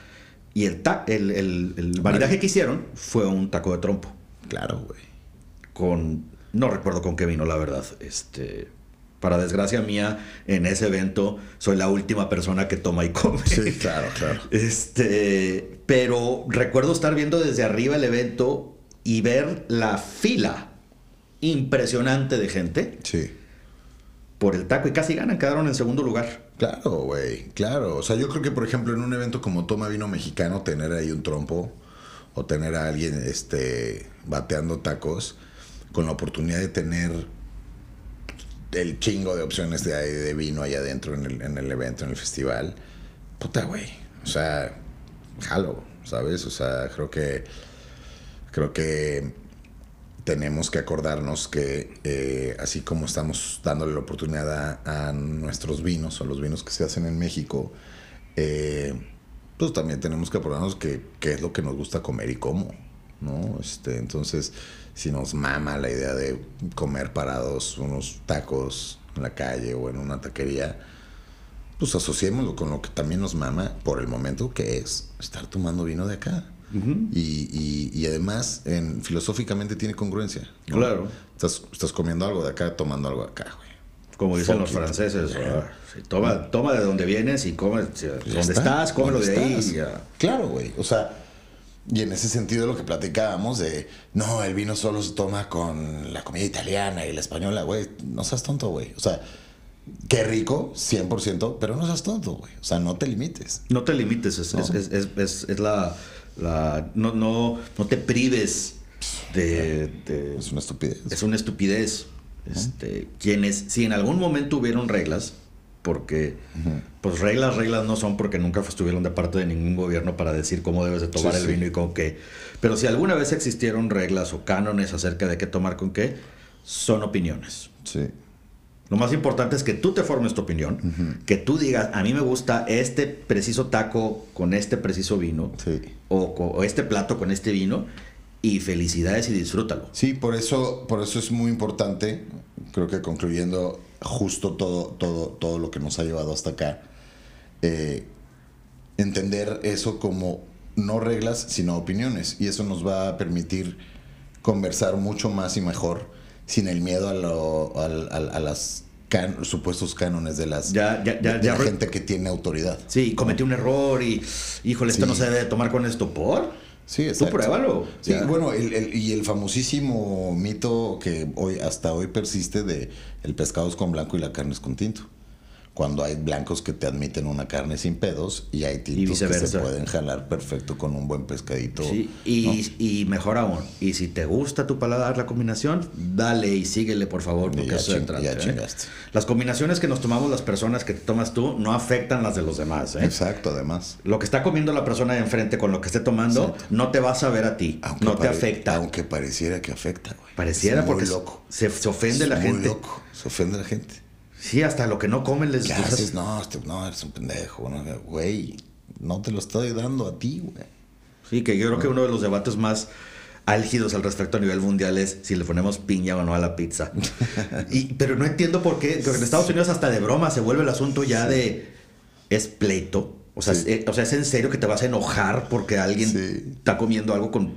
Y el, ta- el, el, el maridaje que hicieron fue un taco de trompo, Claro, güey. con, no recuerdo con qué vino, la verdad, este... Para desgracia mía, en ese evento soy la última persona que toma y come. Sí, claro, claro. Este, pero recuerdo estar viendo desde arriba el evento y ver la fila impresionante de gente Sí. por el taco y casi ganan, quedaron en segundo lugar. Claro, güey, claro. O sea, yo creo que, por ejemplo, en un evento como Toma Vino Mexicano, tener ahí un trompo o tener a alguien este, bateando tacos con la oportunidad de tener el chingo de opciones de, de vino allá adentro en el, en el evento, en el festival. Puta, güey. O sea, jalo, ¿sabes? O sea, creo que. Creo que tenemos que acordarnos que eh, así como estamos dándole la oportunidad a, nuestros vinos o los vinos que se hacen en México, eh, pues también tenemos que acordarnos que es lo que nos gusta comer y cómo, ¿no? Este, entonces, si nos mama la idea de comer parados unos tacos en la calle o en una taquería, pues asociémoslo con lo que también nos mama por el momento, que es estar tomando vino de acá. y, y- y además, en, filosóficamente tiene congruencia. ¿no? Claro. Estás, estás comiendo algo de acá, tomando algo de acá, güey. Como dicen los franceses, sí, toma, toma de donde vienes y come, si- donde está, estás, cómelo ¿dónde de ahí. estás? y ya. Claro, güey. O sea, y en ese sentido lo que platicábamos de, no, el vino solo se toma con la comida italiana y la española, güey. No seas tonto, güey. O sea, qué rico, 100%, pero no seas tonto, güey. O sea, no te limites. No te limites, es, No. es, es, es- la, la- no, no, no te prives de, de- Es una estupidez. es una estupidez. Este, quienes, si en algún momento hubieron reglas, porque pues reglas, reglas no son porque nunca estuvieron de parte de ningún gobierno para decir cómo debes de tomar Sí, el sí. vino y con qué. Pero si alguna vez existieron reglas o cánones acerca de qué tomar con qué, son opiniones. Sí. Lo más importante es que tú te formes tu opinión, que tú digas, a mí me gusta este preciso taco con este preciso vino, Sí. o, o este plato con este vino, y felicidades y disfrútalo. Sí, por eso, por eso es muy importante, creo que concluyendo justo todo, todo, todo lo que nos ha llevado hasta acá, eh, entender eso como no reglas, sino opiniones. Y eso nos va a permitir conversar mucho más y mejor sin el miedo a, lo, a las can- supuestos cánones de las Ya- ya- ya- de, de ya la gente que tiene autoridad. Sí, cometí un error y, híjole, esto Sí. no se debe de tomar con esto, ¿por? Sí, Tú exacto. pruébalo. Sí, Ya. bueno, el- el- y el famosísimo mito que hoy hasta hoy persiste de el pescado es con blanco y la carne es con tinto. Cuando hay blancos que te admiten una carne sin pedos y hay tintos que se pueden jalar perfecto con un buen pescadito. Sí, y, y mejor aún, y si te gusta tu paladar la combinación, dale y síguele por favor, Y porque ya eso se trata, ya ¿eh? Las combinaciones que nos tomamos las personas que te tomas tú no afectan las de los demás. ¿eh? Exacto, además. Lo que está comiendo la persona de enfrente con lo que esté tomando no te va a saber a ti, Aunque no te afecta. Aunque pareciera que afecta, güey. Pareciera Es muy porque loco. se, se ofende Es la muy gente. loco. Se ofende la gente. Sí, hasta lo que no comen les ¿Qué haces? No, este- no, eres un pendejo. no, Güey, no te lo estoy dando a ti, güey. Sí, que yo creo que uno de los debates más álgidos al respecto a nivel mundial es si le ponemos piña o no a la pizza. Y- pero no entiendo por qué. porque en Estados Unidos hasta de broma se vuelve el asunto ya de... Es pleito. O sea, Sí. es, eh, o sea, es en serio que te vas a enojar porque alguien Sí. está comiendo algo con,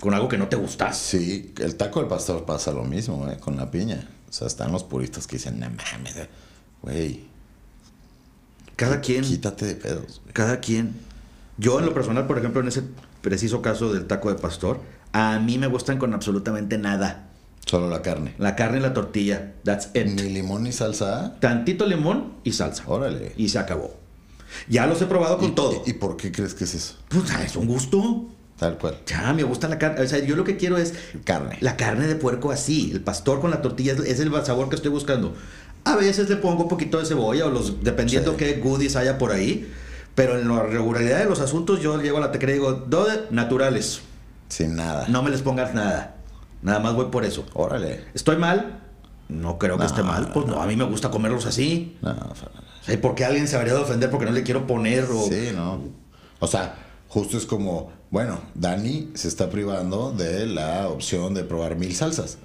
con algo que no te gusta. Sí, el taco del pastor pasa lo mismo, güey, con la piña. O sea, están los puristas que dicen, no mames, güey, Cada quien... quítate de pedos. güey". Cada quien. Yo en lo personal, por ejemplo, en ese preciso caso del taco de pastor, a mí me gustan con absolutamente nada. Solo la carne. La carne y la tortilla. That's it. Ni limón ni salsa. Tantito limón y salsa. Órale. Y se acabó. Ya los he probado con ¿Y- todo. ¿Y, y por qué crees que es eso? Pues ah, es un gusto. Tal cual. Ya, me gusta la carne. O sea, yo lo que quiero es Carne. la carne de puerco así. El pastor con la tortilla es, el sabor que estoy buscando. A veces le pongo un poquito de cebolla o los, dependiendo Sí. qué goodies haya por ahí. Pero en la regularidad de los asuntos, yo llego a la taquería y digo, dos naturales. Sin nada. No me les pongas nada. Nada más voy por eso. Órale. ¿Estoy mal? No creo que No, esté mal. Pues no, a mí me gusta comerlos así. No, o sea, O sea, ¿Por qué alguien se habría de ofender porque no le quiero poner? O... Sí, ¿no? O sea, justo es como, bueno, Dani se está privando de la opción de probar mil salsas.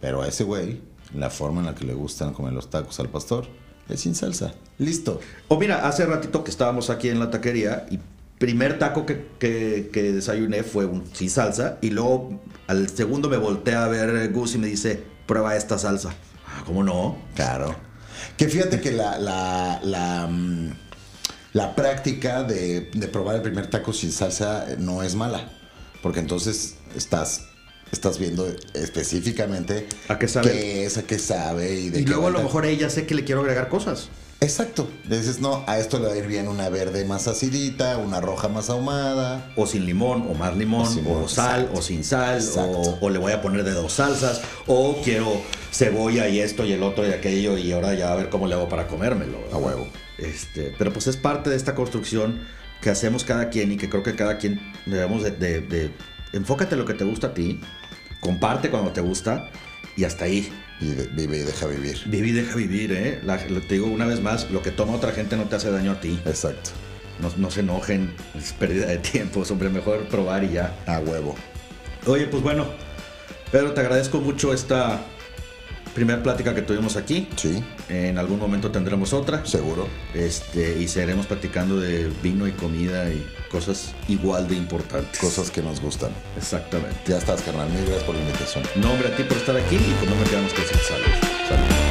Pero a ese güey, la forma en la que le gustan comer los tacos al pastor es sin salsa. Listo. O mira, hace ratito que estábamos aquí en la taquería y primer taco que, que- que desayuné fue un sin salsa y luego al segundo me voltea a ver Gus y me dice, prueba esta salsa. Ah, ¿Cómo no? Claro. Que fíjate que la, la, la, mm, la práctica de, de probar el primer taco sin salsa no es mala. Porque entonces estás, estás viendo específicamente ¿A qué sabe? qué es, a qué sabe y de Y qué luego a lo mejor ella sé que le quiero agregar cosas. Exacto. Le dices, no, a esto le va a ir bien una verde más acidita, una roja más ahumada. O sin limón, o más limón, O sal, exacto. o sin sal, o, o le voy a poner de dos salsas, o quiero cebolla y esto y el otro y aquello, y ahora ya a ver cómo le hago para comérmelo. A huevo. Este, pero pues es parte de esta construcción que hacemos cada quien y que creo que cada quien debemos de, de- de- enfócate en lo que te gusta a ti, comparte cuando te gusta y hasta ahí. Y de- vive y deja vivir. Viví, deja vivir, ¿eh? La- te digo una vez más, lo que toma otra gente no te hace daño a ti. Exacto. No, no se enojen, es pérdida de tiempo, hombre, mejor probar y ya. A huevo. Oye, pues bueno, Pedro, te agradezco mucho esta primera plática que tuvimos aquí. Sí, En algún momento tendremos otra. seguro. Este, y seguiremos platicando de vino y comida y cosas igual de importantes. Cosas que nos gustan. Exactamente. Ya estás, carnal. Mil gracias por la invitación. Nombre a ti por estar aquí y pues no me quedamos que decir salud. Salud.